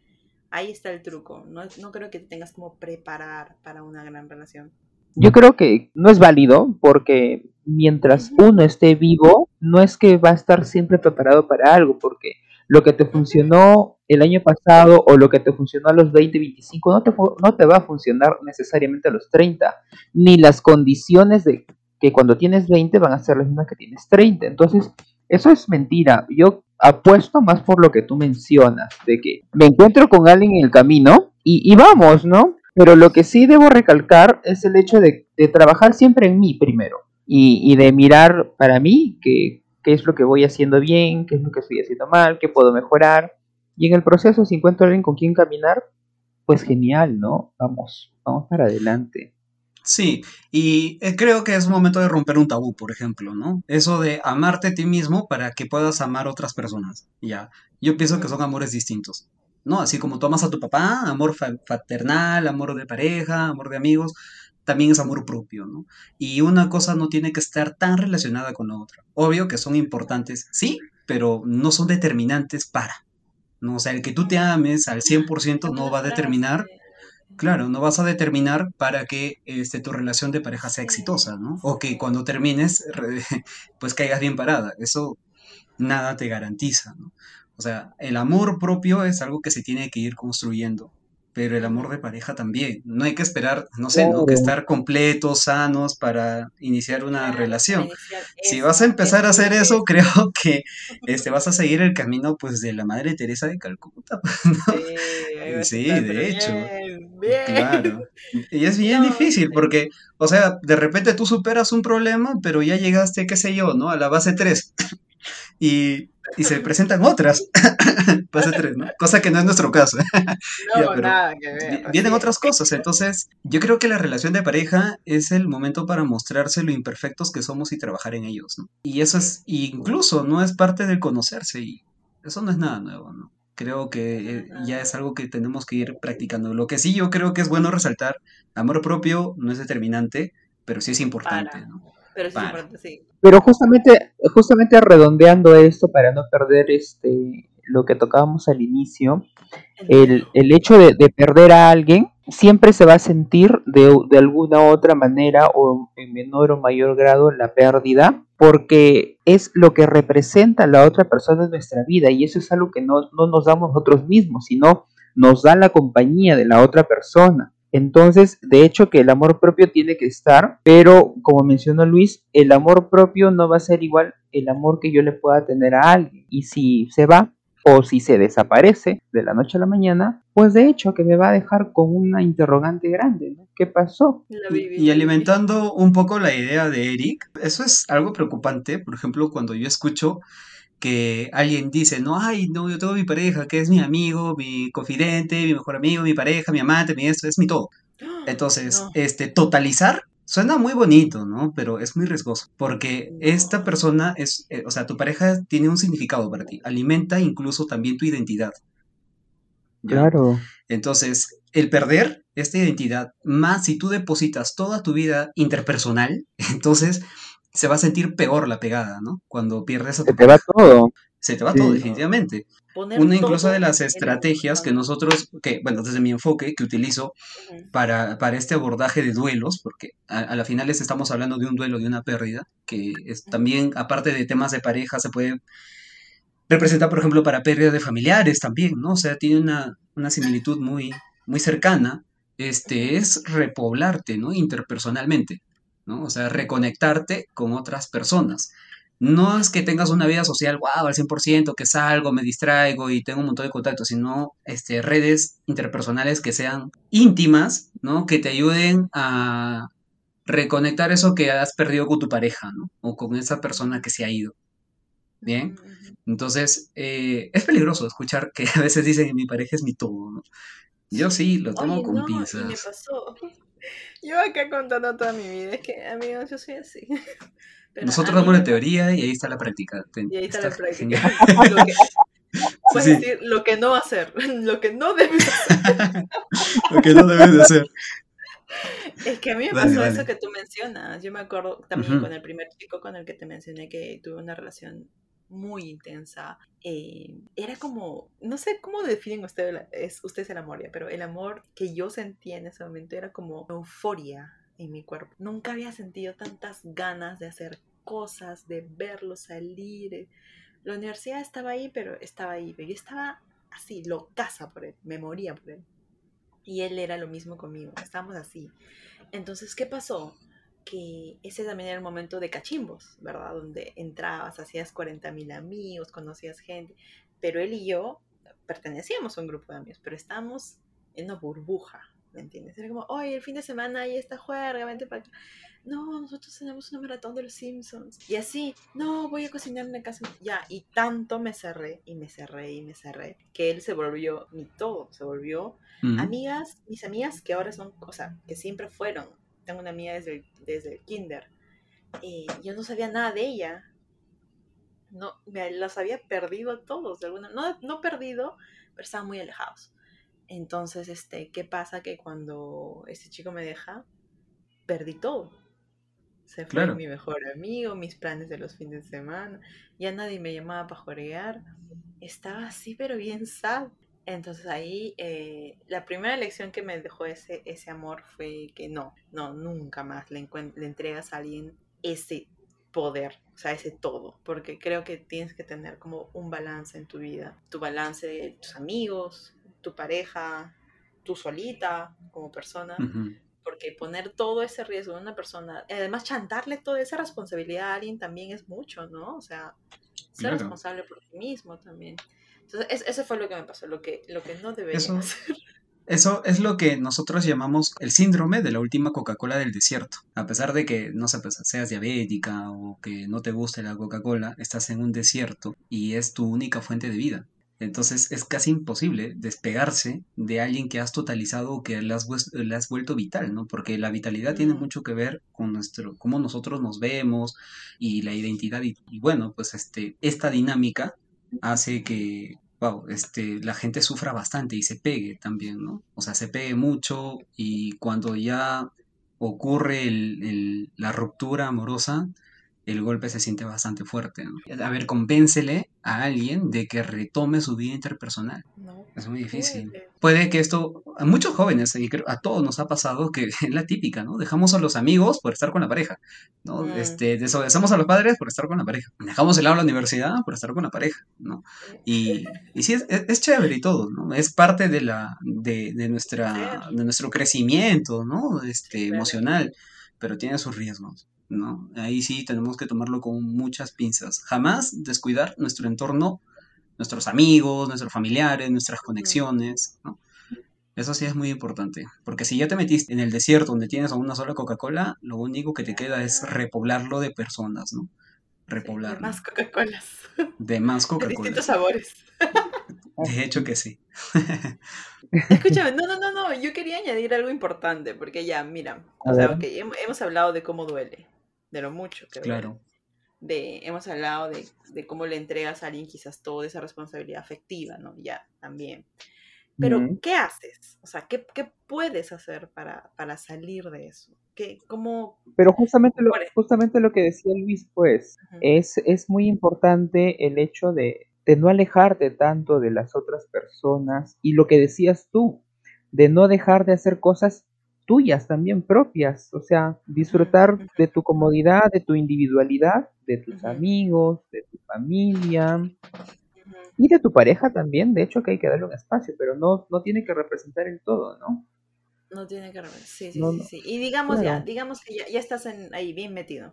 ahí está el truco. No, no creo que te tengas como preparar para una gran relación. Yo creo que no es válido porque mientras uno esté vivo, no es que va a estar siempre preparado para algo, porque lo que te funcionó el año pasado o lo que te funcionó a los 20, 25, no te, no te va a funcionar necesariamente a los 30, ni las condiciones de que cuando tienes 20 van a ser las mismas que tienes 30. Entonces, eso es mentira. Yo apuesto más por lo que tú mencionas, de que me encuentro con alguien en el camino y, y vamos, ¿no? Pero lo que sí debo recalcar es el hecho de, de trabajar siempre en mí primero y, y de mirar para mí qué, qué es lo que voy haciendo bien, qué es lo que estoy haciendo mal, qué puedo mejorar. Y en el proceso, si encuentro alguien con quien caminar, pues genial, ¿no? Vamos, vamos para adelante. Sí, y eh, creo que es momento de romper un tabú, por ejemplo, ¿no? Eso de amarte a ti mismo para que puedas amar a otras personas. Ya, yo pienso que son amores distintos, ¿no? Así como tú amas a tu papá, amor fraternal, amor de pareja, amor de amigos, también es amor propio, ¿no? Y una cosa no tiene que estar tan relacionada con la otra. Obvio que son importantes, sí, pero no son determinantes para. ¿no? O sea, el que tú te ames al 100% no va a determinar, claro, no vas a determinar para que este, tu relación de pareja sea exitosa, ¿no? O que cuando termines, pues caigas bien parada. Eso nada te garantiza, ¿no? O sea, el amor propio es algo que se tiene que ir construyendo pero el amor de pareja también. No hay que esperar, no sé, ¿no? que estar completos, sanos para iniciar una relación. si vas a empezar a hacer eso, creo que este, vas a seguir el camino pues de la Madre Teresa de Calcuta. Sí, de hecho. Claro. Y es bien difícil porque, o sea, de repente tú superas un problema, pero ya llegaste, qué sé yo, ¿no? A la base 3. Y y se presentan otras. Pase tres, ¿no? Cosa que no es nuestro caso. No, nada que ver. Vienen otras cosas. Entonces, yo creo que la relación de pareja es el momento para mostrarse lo imperfectos que somos y trabajar en ellos, ¿no? Y eso es, incluso, no es parte del conocerse y eso no es nada nuevo, ¿no? Creo que eh, ya es algo que tenemos que ir practicando. Lo que sí yo creo que es bueno resaltar, amor propio no es determinante, pero sí es importante, ¿no? Pero sí, sí. Pero justamente, justamente redondeando esto para no perder este lo que tocábamos al inicio, el, el hecho de, perder a alguien siempre se va a sentir de, de, alguna otra manera o en menor o mayor grado la pérdida, porque es lo que representa la otra persona en nuestra vida y eso es algo que no, no nos damos nosotros mismos, sino nos da la compañía de la otra persona. Entonces, de hecho que el amor propio tiene que estar, pero como mencionó Luis, el amor propio no va a ser igual el amor que yo le pueda tener a alguien. Y si se va o si se desaparece de la noche a la mañana, pues de hecho que me va a dejar con una interrogante grande. ¿no? ¿Qué pasó? Y, alimentando un poco la idea de Eric, eso es algo preocupante, por ejemplo, cuando yo escucho que alguien dice, no, ay, no, yo tengo mi pareja, que es mi amigo, mi confidente, mi mejor amigo, mi pareja, mi amante, mi esto, es mi todo. Entonces, este, totalizar suena muy bonito, ¿no? Pero es muy riesgoso, porque esta persona es, eh, o sea, tu pareja tiene un significado para ti, alimenta incluso también tu identidad. Claro. Entonces, el perder esta identidad, más si tú depositas toda tu vida interpersonal, entonces se va a sentir peor la pegada, ¿no? Cuando pierdes a tu Se te va todo. Se te va todo, definitivamente. Una incluso de las estrategias que nosotros, que, bueno, desde mi enfoque, que utilizo para, para este abordaje de duelos, porque a, la final estamos hablando de un duelo, de una pérdida, que es también, aparte de temas de pareja, se puede representar, por ejemplo, para pérdidas de familiares también, ¿no? O sea, tiene una, una similitud muy, muy cercana, este, es repoblarte, ¿no? Interpersonalmente. ¿No? O sea, reconectarte con otras personas. No es que tengas una vida social, wow, al 100%, que salgo, me distraigo y tengo un montón de contactos, sino este, redes interpersonales que sean íntimas, ¿no? Que te ayuden a reconectar eso que has perdido con tu pareja, ¿no? O con esa persona que se ha ido. Bien. Entonces, eh, es peligroso escuchar que a veces dicen que mi pareja es mi todo, ¿no? Yo sí, lo tomo con pinzas. me pasó. Yo acá contando toda mi vida, es que, amigos, yo soy así. Nosotros damos la teoría y ahí está la práctica. Y ahí está, la práctica. Lo que, decir lo que no hacer, lo que no debes hacer. lo que no debes hacer. Es que a mí me pasó eso que tú mencionas. Yo me acuerdo también con el primer chico con el que te mencioné que tuve una relación muy intensa. Eh, era como, no sé cómo definen ustedes, es, ustedes el amor, ya, pero el amor que yo sentía en ese momento era como euforia en mi cuerpo. Nunca había sentido tantas ganas de hacer cosas, de verlo salir. La universidad estaba ahí, pero estaba ahí. Pero yo estaba así, locaza por él, me moría por él. Y él era lo mismo conmigo, estábamos así. Entonces, ¿qué pasó? Que ese también era el momento de cachimbos, ¿verdad? Donde entrabas, hacías 40 mil amigos, conocías gente, pero él y yo pertenecíamos a un grupo de amigos, pero estábamos en una burbuja, ¿me entiendes? Era como, oye, el fin de semana hay esta juerga, vente para acá. No, nosotros tenemos una maratón de los Simpsons. Y así, no, voy a cocinar en la casa. Ya, y tanto me cerré, y me cerré, y me cerré, que él se volvió mi todo, se volvió amigas, mis amigas que ahora son, o sea, que siempre fueron tengo una amiga desde, desde el kinder. Yo no sabía nada de ella. No, me las había perdido todos, de alguna, no, no perdido, pero estaban muy alejados. Entonces, este, ¿qué pasa? Que cuando este chico me deja, perdí todo. Se fue Claro. mi mejor amigo, mis planes de los fines de semana. Ya nadie me llamaba para jorear. Estaba así, pero bien sad. Entonces ahí eh, la primera lección que me dejó ese, ese amor fue que no, no, nunca más le, le entregas a alguien ese poder, o sea, ese todo, porque creo que tienes que tener como un balance en tu vida, tu balance de tus amigos, tu pareja, tú solita como persona, porque poner todo ese riesgo en una persona, además chantarle toda esa responsabilidad a alguien también es mucho, ¿no? O sea, ser Claro. responsable por ti mismo también. Entonces, es- eso fue lo que me pasó, lo que, lo que no debería Eso- hacer. Eso es lo que nosotros llamamos el síndrome de la última Coca-Cola del desierto. A pesar de que, no sé, pues, seas diabética o que no te guste la Coca-Cola, estás en un desierto y es tu única fuente de vida. Entonces es casi imposible despegarse de alguien que has totalizado o que le has, le has vuelto vital, ¿no? Porque la vitalidad tiene mucho que ver con nuestro, cómo nosotros nos vemos y la identidad. Y, y bueno, pues este, esta dinámica hace que, wow, este, la gente sufra bastante y se pegue también, ¿no? O sea, se pegue mucho y cuando ya ocurre la ruptura amorosa, el golpe se siente bastante fuerte, ¿no? A ver, convéncele a alguien de que retome su vida interpersonal. No Es muy difícil. puede. Puede que esto, a muchos jóvenes, y creo a todos nos ha pasado que es la típica, ¿no? Dejamos a los amigos por estar con la pareja, ¿no? Mm. Este, desobedecemos a los padres por estar con la pareja. Dejamos el lado de la universidad por estar con la pareja, ¿no? Y, y sí, es, es- es chévere y todo, ¿no? Es parte de la, de, de nuestra, de nuestro crecimiento, ¿no? Este, emocional, pero tiene sus riesgos, ¿no? Ahí sí tenemos que tomarlo con muchas pinzas. Jamás descuidar nuestro entorno, nuestros amigos, nuestros familiares, nuestras conexiones, ¿no? Eso sí es muy importante, porque si ya te metiste en el desierto donde tienes a una sola Coca-Cola, lo único que te queda es repoblarlo de personas, ¿no? Repoblarlo. de más Coca-Colas. De más De Coca-Cola. distintos sabores. De hecho que sí. Escúchame, no, no, no, no, yo quería añadir algo importante, porque ya, mira, o sea, ver. ok, hem- hemos hablado de cómo duele, de lo mucho que. Claro. De, hemos hablado de, de cómo le entregas a alguien quizás toda esa responsabilidad afectiva, ¿no? Ya, también. Pero. ¿qué haces? O sea, ¿qué, qué puedes hacer para, para salir de eso? ¿Qué, cómo, Pero justamente lo, justamente lo que decía Luis, pues, es, es muy importante el hecho de, de no alejarte tanto de las otras personas y lo que decías tú, de no dejar de hacer cosas tuyas también propias, o sea, disfrutar de tu comodidad, de tu individualidad, de tus amigos, de tu familia y de tu pareja también, de hecho que hay que darle un espacio, pero no, no tiene que representar el todo, ¿no? No tiene que rever- Sí, sí, No, sí, sí. Y digamos ya, digamos que ya, ya estás en, ahí bien metido.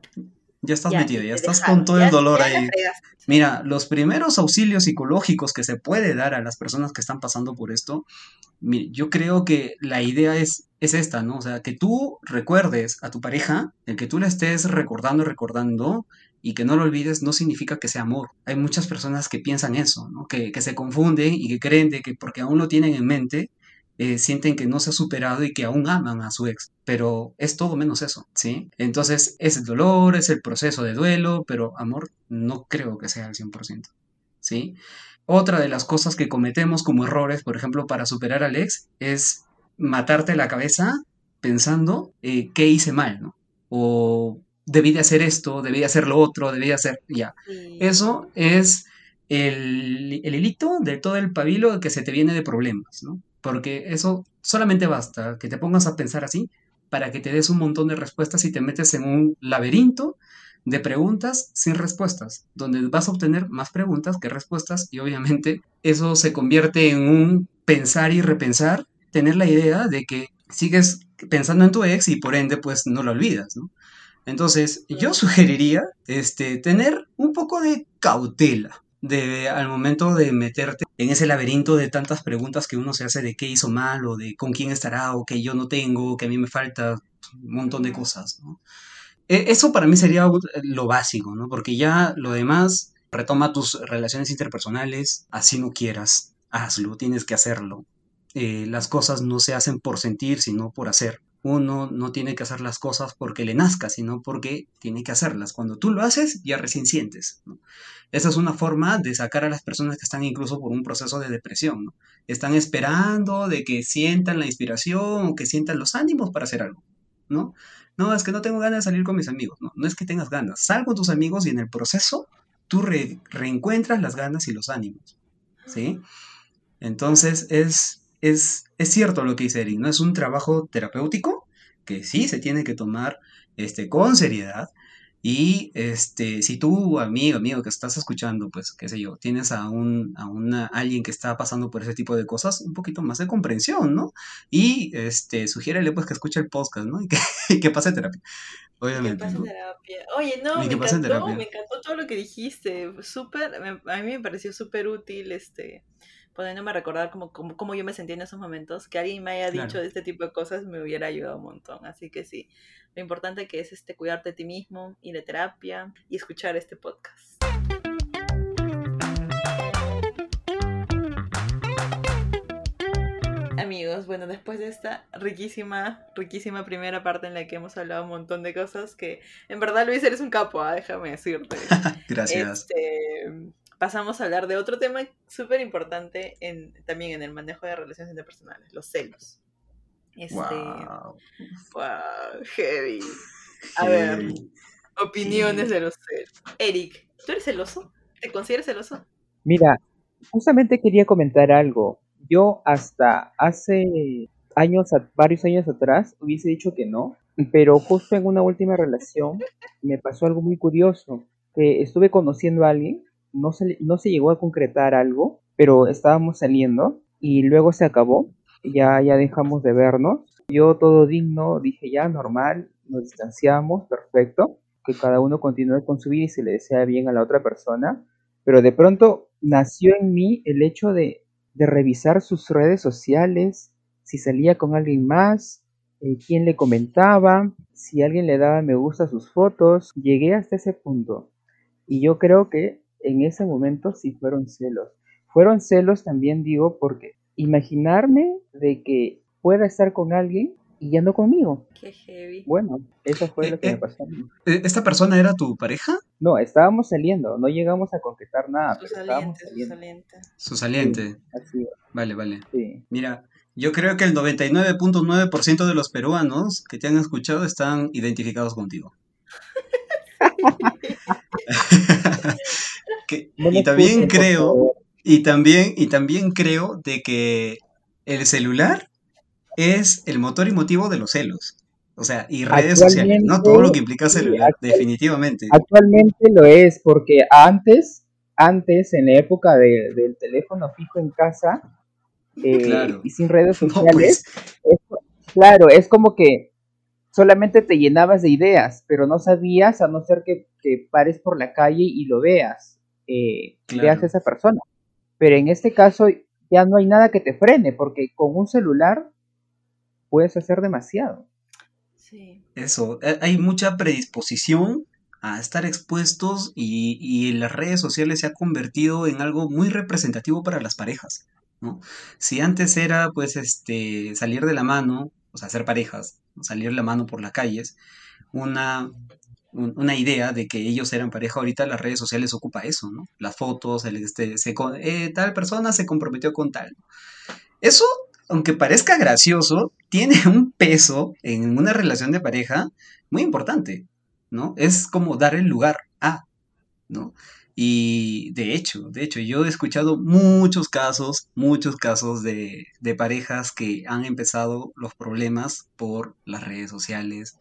Ya estás Ya, metido, ya estás dejaron, con todo ya- el dolor ahí. Mira, los primeros auxilios psicológicos que se puede dar a las personas que están pasando por esto, mi- yo creo que la idea es, es esta, ¿no? O sea, que tú recuerdes a tu pareja, el que tú la estés recordando, recordando, y que no lo olvides no significa que sea amor. Hay muchas personas que piensan eso, ¿no? Que, que se confunden y que creen de que porque aún lo tienen en mente, eh, sienten que no se ha superado y que aún aman a su ex, pero es todo menos eso, ¿sí? Entonces es el dolor, es el proceso de duelo, pero amor no creo que sea al 100%, ¿sí? Otra de las cosas que cometemos como errores, por ejemplo, para superar al ex, es matarte la cabeza pensando eh, qué hice mal, ¿no? O debí de hacer esto, debí de hacer lo otro, debí de hacer, ya. Sí. Eso es el, el hilito de todo el pabilo que se te viene de problemas, ¿no? Porque eso solamente basta que te pongas a pensar así para que te des un montón de respuestas y te metes en un laberinto de preguntas sin respuestas, donde vas a obtener más preguntas que respuestas y obviamente eso se convierte en un pensar y repensar, tener la idea de que sigues pensando en tu ex y por ende pues no lo olvidas, ¿no? Entonces, yo sugeriría este, tener un poco de cautela de, al momento de meterte en ese laberinto de tantas preguntas que uno se hace de qué hizo mal o de con quién estará o que yo no tengo, que a mí me falta un montón de cosas. E- Eso para mí sería lo básico, ¿no? porque ya lo demás retoma tus relaciones interpersonales, así no quieras, hazlo, tienes que hacerlo. Eh, las cosas no se hacen por sentir, sino por hacer uno no tiene que hacer las cosas porque le nazca, sino porque tiene que hacerlas. Cuando tú lo haces, ya recién sientes. ¿no? Esa es una forma de sacar a las personas que están incluso por un proceso de depresión. Están esperando de que sientan la inspiración o que sientan los ánimos para hacer algo. ¿no? no, es que no tengo ganas de salir con mis amigos. No, es que tengas ganas. Sal con tus amigos y en el proceso tú re- reencuentras las ganas y los ánimos. ¿Sí? Entonces es, es, es cierto lo que dice Eric, ¿no? Es un trabajo terapéutico que sí se tiene que tomar este, con seriedad. Y este, si tú, amigo, amigo que estás escuchando, pues, qué sé yo, tienes a un, a una, alguien que está pasando por ese tipo de cosas, un poquito más de comprensión, ¿no? Y este, sugiérele pues que escuche el podcast, ¿no? Y que, y que pase terapia, Que obviamente, pase ¿no? terapia. Oye, no, me que encantó, me encantó todo lo que dijiste. Súper, a mí me pareció súper útil, este, poniéndome a recordar cómo, cómo, cómo yo me sentía en esos momentos. Que alguien me haya dicho Claro. de este tipo de cosas me hubiera ayudado un montón. Así que sí, lo importante que es este cuidarte de ti mismo, ir a terapia y escuchar este podcast. Amigos, bueno, después de esta riquísima, riquísima primera parte en la que hemos hablado un montón de cosas que en verdad Luis eres un capo, ah, déjame decirte. Gracias. Este, pasamos a hablar de otro tema súper importante en, también en el manejo de relaciones interpersonales, los celos. Este, Wow. wow, heavy. A ver, opiniones de los celos. Eric, ¿tú eres celoso? ¿Te consideras celoso? Mira, justamente quería comentar algo. Yo hasta hace años, varios años atrás, hubiese dicho que no, pero justo en una última relación me pasó algo muy curioso, que estuve conociendo a alguien, no se, no se llegó a concretar algo, pero estábamos saliendo y luego se acabó, ya, ya dejamos de vernos. Yo todo digno, dije ya, normal, nos distanciamos, perfecto, que cada uno continúe con su vida y se le desea bien a la otra persona pero de pronto nació en mí el hecho de, de revisar sus redes sociales, si salía con alguien más, eh, quién le comentaba, si alguien le daba me gusta a sus fotos. Llegué hasta ese punto. Y yo creo que en ese momento sí fueron celos. Fueron celos también, digo, porque imaginarme de que pueda estar con alguien y ya no conmigo. Qué heavy. Bueno, eso fue lo que Eh, me eh. pasó a mí. Eh, ¿Esta persona era tu pareja? No, estábamos saliendo, no llegamos a concretar nada, Su pero estábamos saliente, su saliente. Su saliente. Así es, Vale, vale. sí. Mira, yo creo que el 99.9% de los peruanos que te han escuchado están identificados contigo. Que- No me y también creo, y también, y también creo de que el celular es el motor y motivo de los celos. O sea, y redes sociales, ¿no? Todo lo que implica celular, actual- definitivamente. Actualmente lo es, porque antes, antes, en la época de- del teléfono fijo en casa eh, Claro. y sin redes No, sociales, pues, es- claro, es como que solamente te llenabas de ideas, pero no sabías, a no ser que, que pares por la calle y lo veas, eh, Claro. veas a esa persona. Pero en este caso ya no hay nada que te frene, porque con un celular puedes hacer demasiado. Sí. Eso, eh, hay mucha predisposición a estar expuestos y, y las redes sociales se ha convertido en algo muy representativo para las parejas, ¿no? Si antes era pues este salir de la mano, o sea, hacer parejas, salir de la mano por las calles, una, un- una idea de que ellos eran pareja, ahorita las redes sociales ocupa eso, ¿no? Las fotos, este, eh, tal persona se comprometió con tal. Eso, aunque parezca gracioso, tiene un peso en una relación de pareja muy importante, ¿no? Es como dar el lugar a, ¿no? Y de hecho, de hecho, yo he escuchado muchos casos, muchos casos de, de parejas que han empezado los problemas por las redes sociales,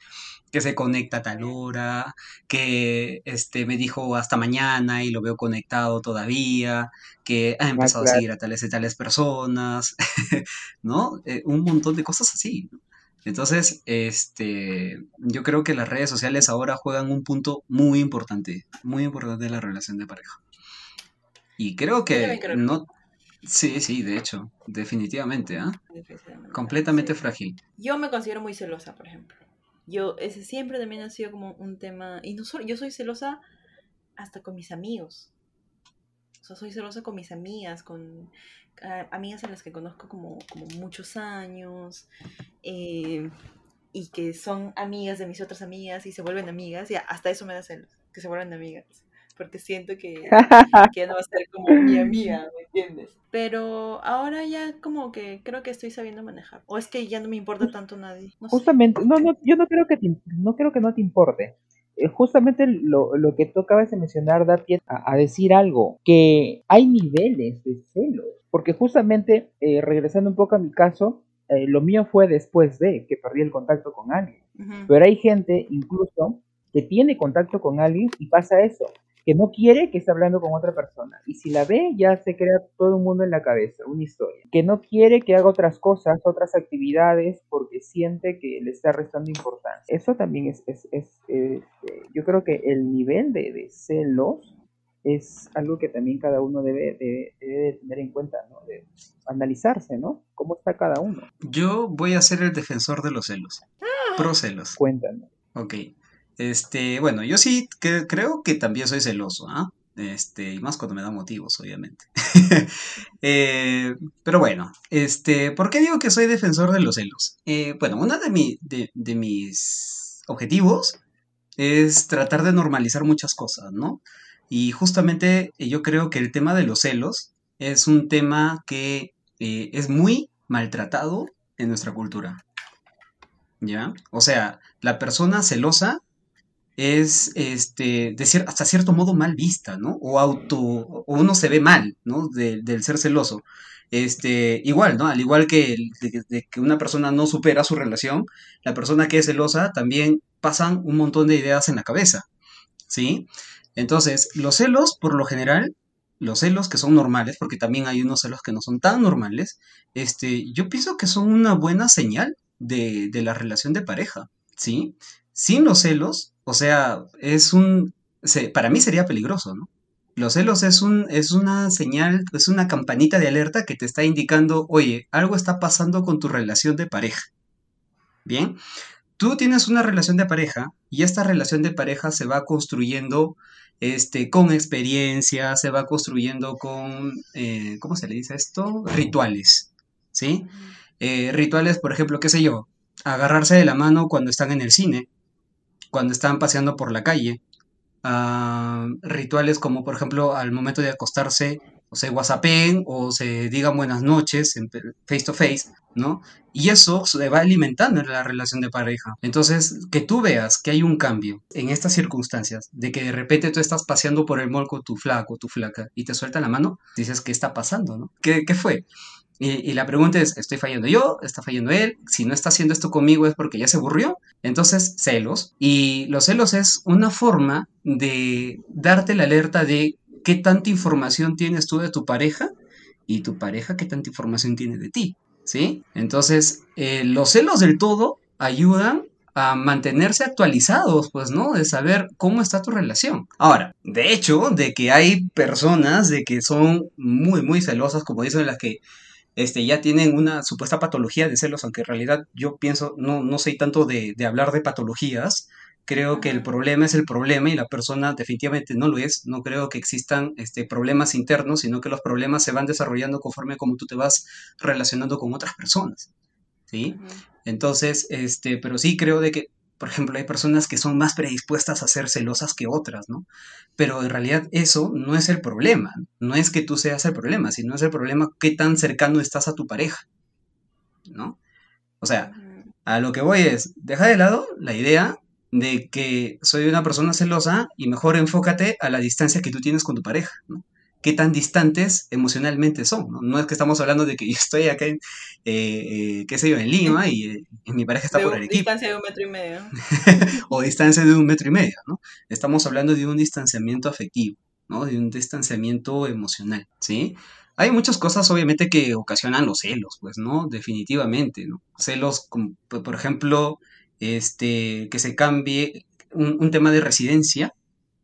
que se conecta a tal hora, que este me dijo hasta mañana y lo veo conectado todavía, que ha empezado a claro. seguir a tales y tales personas, ¿no? Eh, un montón de cosas así, ¿no? Entonces, este, yo creo que las redes sociales ahora juegan un punto muy importante, muy importante en la relación de pareja. Y creo que no, sí, sí, de hecho, definitivamente, ¿ah? Completamente Sí. frágil. Yo me considero muy celosa, por ejemplo. Yo, ese siempre también ha sido como un tema. Y no solo, yo soy celosa hasta con mis amigos. O sea, soy celosa con mis amigas, con ah, amigas a las que conozco como, como muchos años. eh, y que son amigas de mis otras amigas y se vuelven amigas. Y hasta eso me da celos, que se vuelven amigas. Porque siento que, que no va a ser como mi amiga, ¿me entiendes? Pero ahora ya como que creo que estoy sabiendo manejar. O es que ya no me importa tanto nadie. No sé. Justamente, no, no, yo no creo que te- no creo que no te importe. Eh, Justamente lo, lo que tú acabas de mencionar da pie a, a decir algo, que hay niveles de celos, porque justamente, eh, regresando un poco a mi caso, eh, lo mío fue después de que perdí el contacto con alguien. Pero hay gente incluso que tiene contacto con alguien y pasa eso, que no quiere que esté hablando con otra persona. Y si la ve, ya se crea todo un mundo en la cabeza, una historia. Que no quiere que haga otras cosas, otras actividades, porque siente que le está restando importancia. Eso también es, es, es, este, yo creo que el nivel de, de celos es algo que también cada uno debe, debe, debe de tener en cuenta, ¿no? De analizarse, ¿no? ¿Cómo está cada uno? Yo voy a ser el defensor de los celos. Pro celos. Cuéntanos. Ok. Este, bueno, yo sí que, creo que también soy celoso, ¿ah? Este, y más cuando me da motivos, obviamente. Eh, pero bueno, este, ¿por qué digo que soy defensor de los celos? Eh, bueno, uno de, de, de mis objetivos es tratar de normalizar muchas cosas, ¿no? Y justamente eh, yo creo que el tema de los celos es un tema que es muy maltratado en nuestra cultura. ¿Ya? O sea, la persona celosa es este, de hasta cierto modo mal vista, ¿no? O auto, o uno se ve mal, ¿no? De- del ser celoso. Este, igual, ¿no? Al igual que, el- de, que- de que una persona no supera su relación, la persona que es celosa también pasan un montón de ideas en la cabeza, ¿sí? Entonces, los celos, por lo general, los celos que son normales, porque también hay unos celos que no son tan normales, este, yo pienso que son una buena señal de, de la relación de pareja, ¿sí? Sin los celos, o sea, es un, se- para mí sería peligroso, ¿no? Los celos es un, es una señal, es una campanita de alerta que te está indicando, oye, algo está pasando con tu relación de pareja. Bien, tú tienes una relación de pareja y esta relación de pareja se va construyendo este, con experiencia, se va construyendo con, eh, ¿cómo se le dice esto? Rituales, ¿sí? Eh, rituales, por ejemplo, qué sé yo, agarrarse de la mano cuando están en el cine, cuando están paseando por la calle, ah, rituales como, por ejemplo, al momento de acostarse, o se whatsappen o se digan buenas noches en face to face, ¿no? Y eso se va alimentando en la relación de pareja. Entonces, que tú veas que hay un cambio en estas circunstancias, de que de repente tú estás paseando por el mall con tu flaco, tu flaca, y te suelta la mano, dices, ¿qué está pasando, no? ¿Qué, qué fue? Y, la pregunta es, ¿estoy fallando yo? ¿Está fallando él? Si no está haciendo esto conmigo es porque ya se aburrió. Entonces, celos. Y los celos es una forma de darte la alerta de qué tanta información tienes tú de tu pareja y tu pareja qué tanta información tiene de ti. ¿Sí? Entonces, eh, los celos del todo ayudan a mantenerse actualizados, pues, ¿no? De saber cómo está tu relación. Ahora, de hecho, de que hay personas de que son muy, muy celosas, como dicen las que este, ya tienen una supuesta patología de celos, aunque en realidad yo pienso, no, no soy tanto de, de hablar de patologías, creo que el problema es el problema y la persona definitivamente no lo es, no creo que existan este, problemas internos, sino que los problemas se van desarrollando conforme como tú te vas relacionando con otras personas, ¿sí? Entonces, este, pero sí creo de que, por ejemplo, hay personas que son más predispuestas a ser celosas que otras, ¿no? Pero en realidad eso no es el problema, no es que tú seas el problema, sino es el problema qué tan cercano estás a tu pareja, ¿no? O sea, a lo que voy es, deja de lado la idea de que soy una persona celosa y mejor enfócate a la distancia que tú tienes con tu pareja, ¿no? Qué tan distantes emocionalmente son, ¿no? No es que estamos hablando de que yo estoy acá en, eh, eh, qué sé yo, en Lima y, eh, y mi pareja está De por Arequipa distancia de un metro y medio. o distancia de un metro y medio, ¿no? Estamos hablando de un distanciamiento afectivo, ¿no? De un distanciamiento emocional, ¿sí? Hay muchas cosas, obviamente, que ocasionan los celos, pues, ¿no? Definitivamente, ¿no? Celos, como, por por ejemplo, este, que se cambie un, un tema de residencia,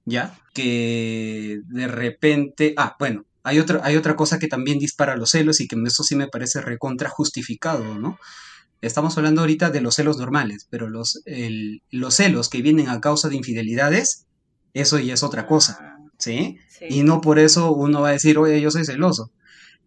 ¿ya? Que de repente, ah, bueno, hay otra, hay otra cosa que también dispara los celos y que eso sí me parece recontra justificado, ¿no? Estamos hablando ahorita de los celos normales, pero los, el- los celos que vienen a causa de infidelidades, eso ya es otra cosa, Ah, ¿sí? sí. Y no por eso uno va a decir, oye, yo soy celoso.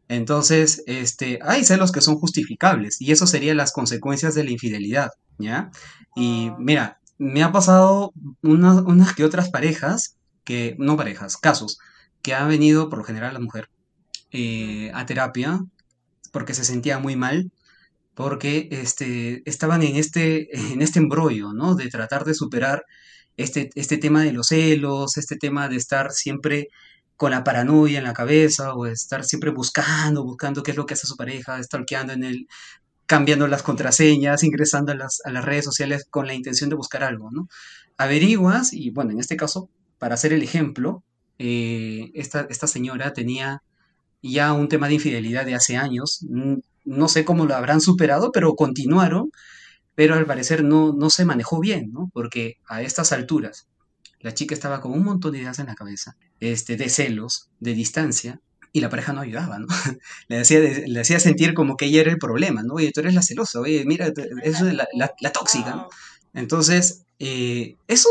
Entonces, este, hay celos que son justificables y eso serían las consecuencias de la infidelidad, ¿ya? Y Ah. mira, me ha pasado unas, que otras parejas que, no parejas, casos, que ha venido por lo general la mujer eh, a terapia porque se sentía muy mal, porque este, estaban en este, en este embrollo, ¿no? De tratar de superar este, este tema de los celos, este tema de estar siempre con la paranoia en la cabeza o estar siempre buscando, buscando qué es lo que hace su pareja, stalkeando en el, cambiando las contraseñas, ingresando a las, a las redes sociales con la intención de buscar algo, ¿no? Averiguas y, bueno, en este caso, para hacer el ejemplo, eh, esta, esta señora tenía ya un tema de infidelidad de hace años, no sé cómo lo habrán superado, pero continuaron, pero al parecer no, no se manejó bien, ¿no? Porque a estas alturas la chica estaba con un montón de ideas en la cabeza, este, de celos, de distancia, y la pareja no ayudaba, ¿no? le, hacía, le hacía sentir como que ella era el problema, ¿no? Oye, tú eres la celosa, oye, mira, eso es la, la, tóxica, ¿no? Entonces, eh, eso,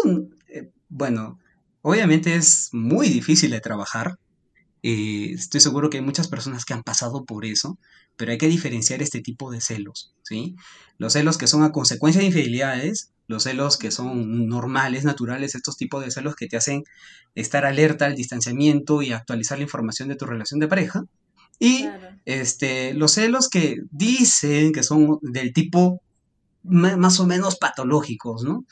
eh, bueno, obviamente es muy difícil de trabajar, eh, estoy seguro que hay muchas personas que han pasado por eso, pero hay que diferenciar este tipo de celos, ¿sí? Los celos que son a consecuencia de infidelidades, los celos que son normales, naturales, estos tipos de celos que te hacen estar alerta al distanciamiento y actualizar la información de tu relación de pareja. Y este, los celos que dicen que son del tipo más o menos patológicos, ¿no?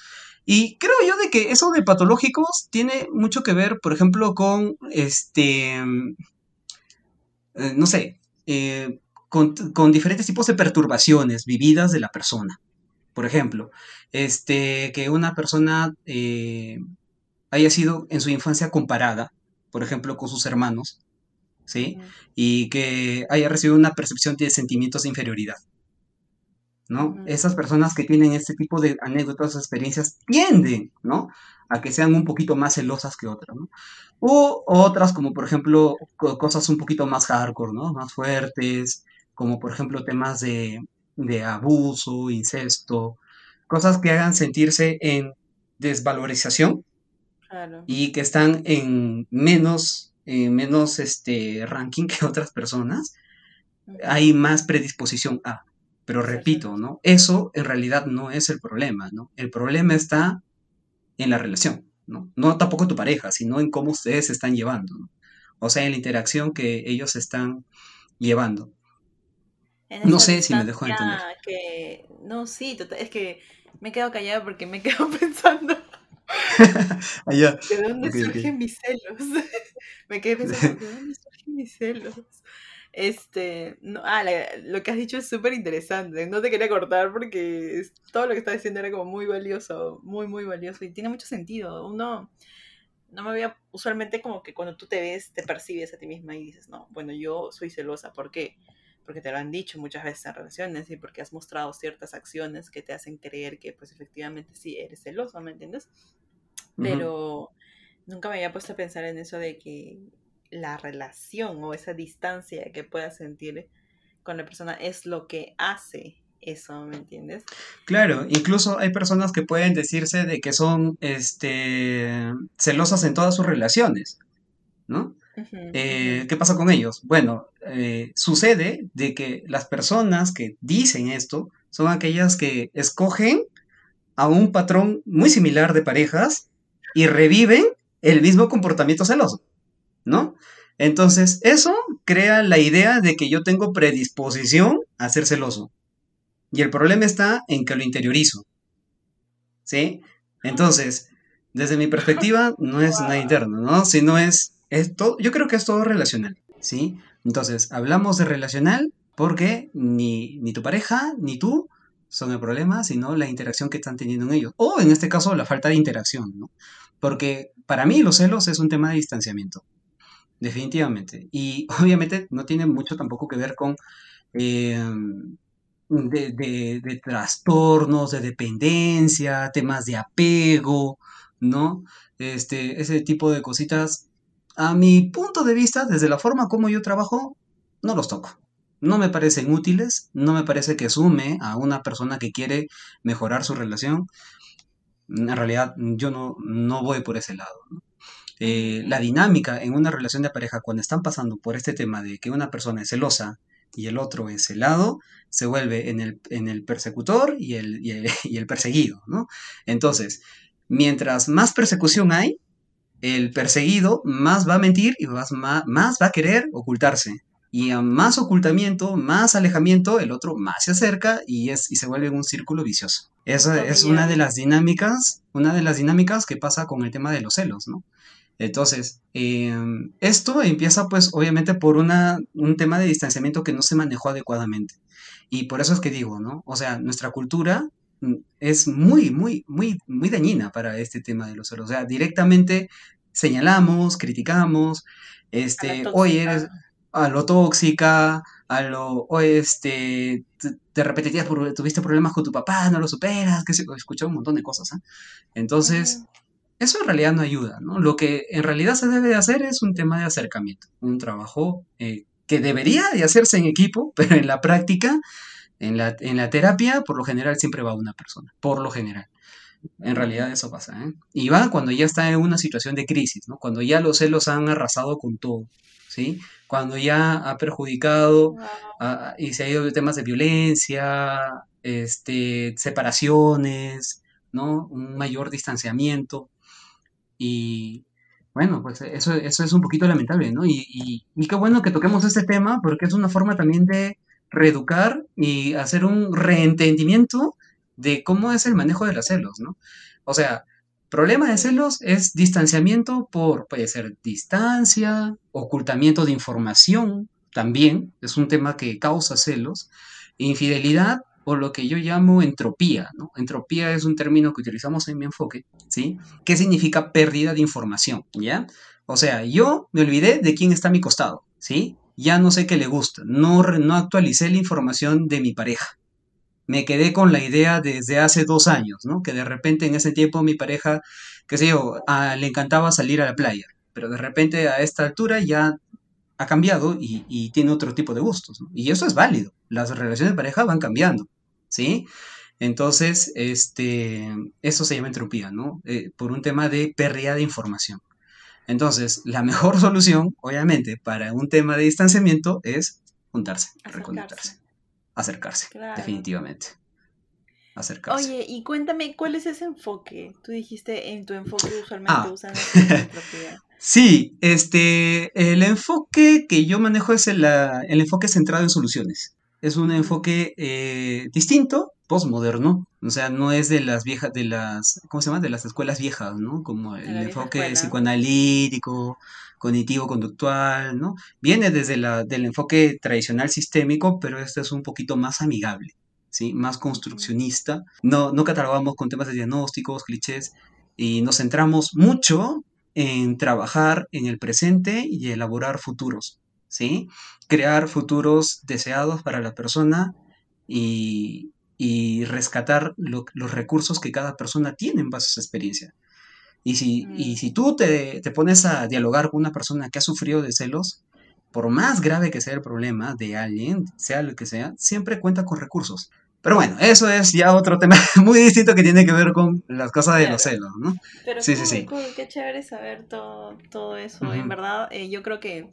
Y creo yo de que eso de patológicos tiene mucho que ver, por ejemplo, con este, eh, no sé, eh, con, diferentes tipos de perturbaciones vividas de la persona. Por ejemplo, este, que una persona eh, haya sido en su infancia comparada, por ejemplo, con sus hermanos, ¿sí? Y que haya recibido una percepción de sentimientos de inferioridad. ¿no? Esas personas que tienen este tipo de anécdotas, experiencias, tienden, ¿no? A que sean un poquito más celosas que otras, ¿no? O otras, como por ejemplo, cosas un poquito más hardcore, ¿no? Más fuertes, como por ejemplo temas de, abuso, incesto, cosas que hagan sentirse en desvalorización y que están en menos, menos este, ranking que otras personas, hay más predisposición a. Pero repito, ¿no? Eso en realidad no es el problema, ¿no? El problema está en la relación, ¿no? No tampoco tu pareja, sino en cómo ustedes se están llevando, ¿no? O sea, en la interacción que ellos están llevando. No sé si me dejo entender. Que... No, sí, es que me he quedado callada porque me he quedado pensando. ¿De dónde surgen mis celos? me quedé pensando, ¿de dónde surgen mis celos? Este, no, ah, lo que has dicho es súper interesante. No te quería cortar porque todo lo que estás diciendo era como muy valioso, muy, muy valioso y tiene mucho sentido. Uno, no me había, usualmente como que cuando tú te ves, te percibes a ti misma y dices, no, bueno, yo soy celosa. ¿Por qué? Porque te lo han dicho muchas veces en relaciones y porque has mostrado ciertas acciones que te hacen creer que pues efectivamente sí eres celoso, ¿me entiendes? Pero nunca me había puesto a pensar en eso de que la relación o esa distancia que puedas sentir con la persona es lo que hace eso, ¿me entiendes? Claro, incluso hay personas que pueden decirse de que son este, celosas en todas sus relaciones, ¿no? Eh, ¿Qué pasa con ellos? Bueno, eh, sucede de que las personas que dicen esto son aquellas que escogen a un patrón muy similar de parejas y reviven el mismo comportamiento celoso. ¿no? Entonces, eso crea la idea de que yo tengo predisposición a ser celoso. Y el problema está en que lo interiorizo. ¿Sí? Entonces, desde mi perspectiva, no es nada interno, ¿no? Sino es, esto, yo creo que es todo relacional, ¿sí? Entonces, hablamos de relacional porque ni, ni tu pareja ni tú son el problema, sino la interacción que están teniendo en ellos. O en este caso, la falta de interacción, ¿no? Porque para mí los celos es un tema de distanciamiento. Definitivamente. Y obviamente no tiene mucho tampoco que ver con em, de, trastornos, de dependencia, temas de apego, ¿no? Este, ese tipo de cositas, a mi punto de vista, desde la forma como yo trabajo, no los toco. No me parecen útiles, no me parece que sume a una persona que quiere mejorar su relación. En realidad, yo no, no voy por ese lado. Eh, la dinámica en una relación de pareja cuando están pasando por este tema de que una persona es celosa y el otro es celado, se vuelve en el, en el persecutor y el, y el, perseguido. Entonces, mientras más persecución hay, el perseguido más va a mentir y más, más, va a querer ocultarse. Y a más ocultamiento, más alejamiento, el otro más se acerca y, es, y se vuelve un círculo vicioso. Esa es una de las dinámicas, una de las dinámicas que pasa con el tema de los celos, ¿no? Entonces, em, esto empieza pues obviamente por una, un tema de distanciamiento que no se manejó adecuadamente. Y por eso es que digo, ¿no? O sea, nuestra cultura es muy, muy, muy, muy dañina para este tema de los celos. O sea, directamente señalamos, criticamos, este, oye, eres a lo tóxica, a lo, oye, este, de repente tuviste problemas con tu papá, no lo superas, que se escuchó un montón de cosas, ¿eh? Entonces, eso en realidad no ayuda, ¿no? Lo que en realidad se debe de hacer es un tema de acercamiento, un trabajo eh, que debería de hacerse en equipo, pero en la práctica, en la, en la terapia, por lo general siempre va una persona, por lo general. En realidad eso pasa, ¿eh? Y va cuando ya está en una situación de crisis, ¿no? Cuando ya los celos han arrasado con todo, ¿sí? Cuando ya ha perjudicado y se ha ido de temas de violencia, este, separaciones, ¿no? Un mayor distanciamiento. Y bueno, pues eso, eso es un poquito lamentable, ¿no? Y, y, qué bueno que toquemos este tema porque es una forma también de reeducar y hacer un reentendimiento de cómo es el manejo de los celos, ¿no? O sea, problema de celos es distanciamiento por, puede ser distancia, ocultamiento de información, también es un tema que causa celos, infidelidad o lo que yo llamo entropía. ¿no? Entropía es un término que utilizamos en mi enfoque, ¿sí? ¿Qué significa pérdida de información? ¿Ya? O sea, yo me olvidé de quién está a mi costado, ¿sí? Ya no sé qué le gusta, no, no actualicé la información de mi pareja. Me quedé con la idea desde hace dos años, ¿no? Que de repente en ese tiempo mi pareja, qué sé yo, le encantaba salir a la playa, pero de repente a esta altura ya ha cambiado y, tiene otro tipo de gustos. Y eso es válido. Las relaciones de pareja van cambiando. ¿sí? Entonces, este, eso se llama entropía, ¿no? Eh, por un tema de pérdida de información. Entonces, la mejor solución, obviamente, para un tema de distanciamiento es juntarse, acercarse. reconectarse, acercarse, definitivamente. Acercarse. Oye, y cuéntame, ¿cuál es ese enfoque? Tú dijiste en tu enfoque usualmente ah. usan entropía. Sí, este, el enfoque que yo manejo es el, el enfoque centrado en soluciones es un enfoque eh, distinto, postmoderno, o sea, no es de las viejas, de las, ¿cómo se llama? De las escuelas viejas, ¿no? Como el enfoque psicoanalítico, cognitivo-conductual, ¿no? Viene desde la, del enfoque tradicional sistémico, pero este es un poquito más amigable, ¿sí? Más construccionista. No, no catalogamos con temas de diagnósticos, clichés, y nos centramos mucho en trabajar en el presente y elaborar futuros, ¿sí? Crear futuros deseados para la persona y, rescatar los recursos que cada persona tiene en base a esa experiencia. Y si, y mm. si tú te, te, pones a dialogar con una persona que ha sufrido de celos, por más grave que sea el problema de alguien, sea lo que sea, siempre cuenta con recursos. Pero bueno, eso es ya otro tema muy distinto que tiene que ver con las cosas de los celos, ¿no? Pero sí, sí, sí. qué chévere saber todo, todo eso. En verdad, eh, yo creo que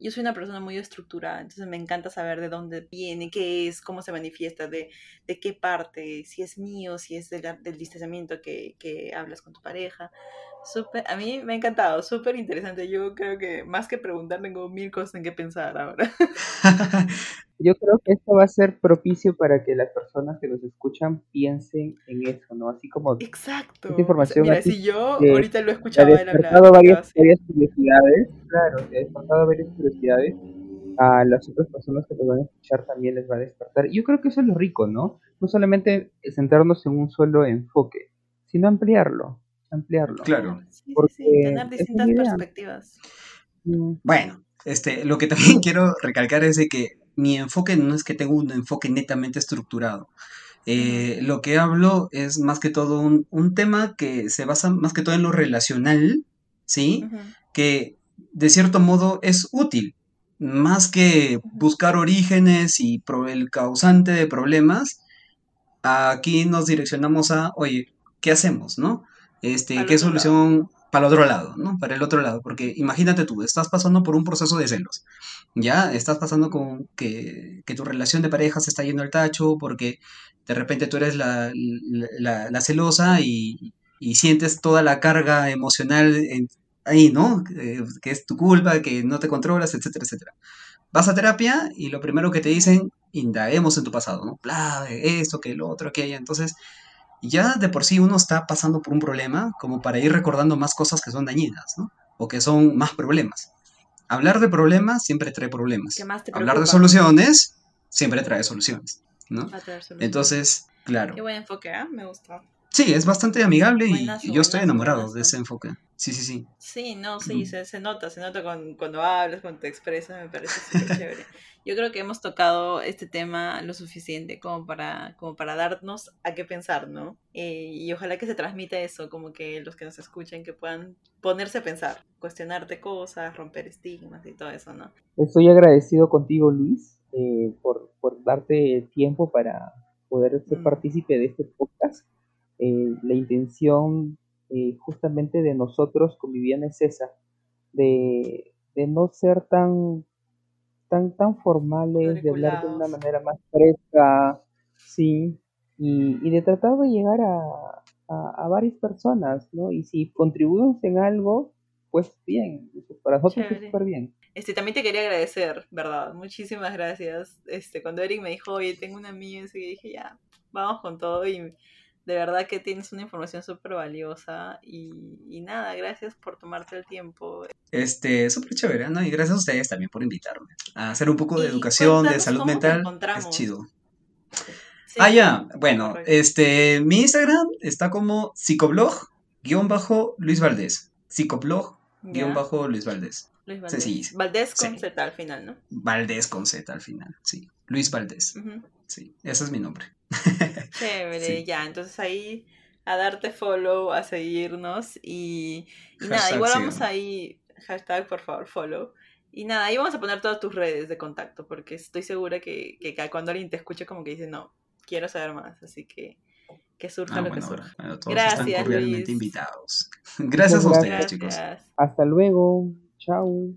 yo soy una persona muy estructurada, entonces me encanta saber de dónde viene, qué es, cómo se manifiesta, de, de qué parte, si es mío, si es del distanciamiento que, que hablas con tu pareja. Super, a mí me ha encantado, súper interesante. Yo creo que más que preguntar, tengo mil cosas en qué pensar ahora. Yo creo que esto va a ser propicio para que las personas que nos escuchan piensen en eso, ¿no? Así como... Exacto. Esta información Mira, si yo ahorita lo he escuchado ha despertado varias, varias, curiosidades, claro, ha despertado varias curiosidades, a las otras personas que nos van a escuchar también les va a despertar. Yo creo que eso es lo rico, ¿no? No solamente centrarnos en un solo enfoque, sino ampliarlo ampliarlo. Claro. Porque tener distintas perspectivas. Mm. Bueno, este, lo que también quiero recalcar es de que mi enfoque no es que tenga un enfoque netamente estructurado. Eh, lo que hablo es más que todo un, tema que se basa más que todo en lo relacional, ¿sí? Que de cierto modo es útil, más que buscar orígenes y el causante de problemas, aquí nos direccionamos a, oye, ¿qué hacemos, no? Este, ¿Qué solución para el otro lado, ¿no? Para el otro lado, porque imagínate tú, estás pasando por un proceso de celos, ¿ya? Estás pasando con que, tu relación de pareja se está yendo al tacho porque de repente tú eres la, la, celosa y, sientes toda la carga emocional ahí, ¿no? Que es tu culpa, que no te controlas, etcétera, etcétera. Vas a terapia y lo primero que te dicen, indaguemos en tu pasado, ¿no? Bla, esto, que lo otro, aquello. Entonces, ya de por sí uno está pasando por un problema como para ir recordando más cosas que son dañinas, ¿no? O que son más problemas. Hablar de problemas siempre trae problemas. ¿Qué más te Hablar de soluciones siempre trae soluciones, ¿no? Va a traer solución. Entonces, claro. Qué buen enfoque, ¿ah? Me gusta. Sí, es bastante amigable y Buenazo, yo estoy enamorado buenazo. de ese enfoque. Sí, sí, sí. Sí, no, sí, Mm. se, se nota, se nota con- cuando hablas, cuando te expresas, me parece súper chévere. Yo creo que hemos tocado este tema lo suficiente como para, como para darnos a qué pensar, ¿no? Eh, y ojalá que se transmita eso, como que los que nos escuchen que puedan ponerse a pensar, cuestionarte cosas, romper estigmas y todo eso, ¿no? Estoy agradecido contigo, Luis, eh, por, por darte tiempo para poder ser Mm. partícipe de este podcast. Eh, la intención eh, justamente de nosotros con Viviana es esa, de, de no ser tan, tan, tan formales, de hablar de una manera más fresca, sí, y, y de tratar de llegar a, a, a varias personas, ¿no? Y si contribuimos en algo, pues bien, para nosotros es Chévere. súper bien. Este, también te quería agradecer, ¿verdad? Muchísimas gracias. Este, cuando Eric me dijo, oye, tengo una amiga, y dije, ya, vamos con todo. Y de verdad que tienes una información súper valiosa. Y, y nada, gracias por tomarte el tiempo. Este, súper chévere, ¿no? Y gracias a ustedes también por invitarme a hacer un poco de Y educación, de salud mental. Es chido. Sí, Ah, ya. Bueno, correcto. este, mi Instagram está como psicoblog guion bajo Luis Valdés. Psicoblog guion bajo Luis Valdés. Luis Valdés. con. Z al final, ¿no? Valdés con Z al final, sí. Luis Valdés, sí. Ese es mi nombre. Chévere, Sí. ya. Entonces ahí a darte follow, a seguirnos. Y, y nada, Hashtag igual vamos síganme. ahí, hashtag por favor, follow. Y nada, ahí vamos a poner todas tus redes de contacto, porque estoy segura que, que cuando alguien te escuche como que dice, no, quiero saber más, así que que surja Ah, lo bueno, que surja. bueno, todos Gracias, están cordialmente Luis. invitados. Gracias a ustedes, Gracias. chicos. Hasta luego. Chao.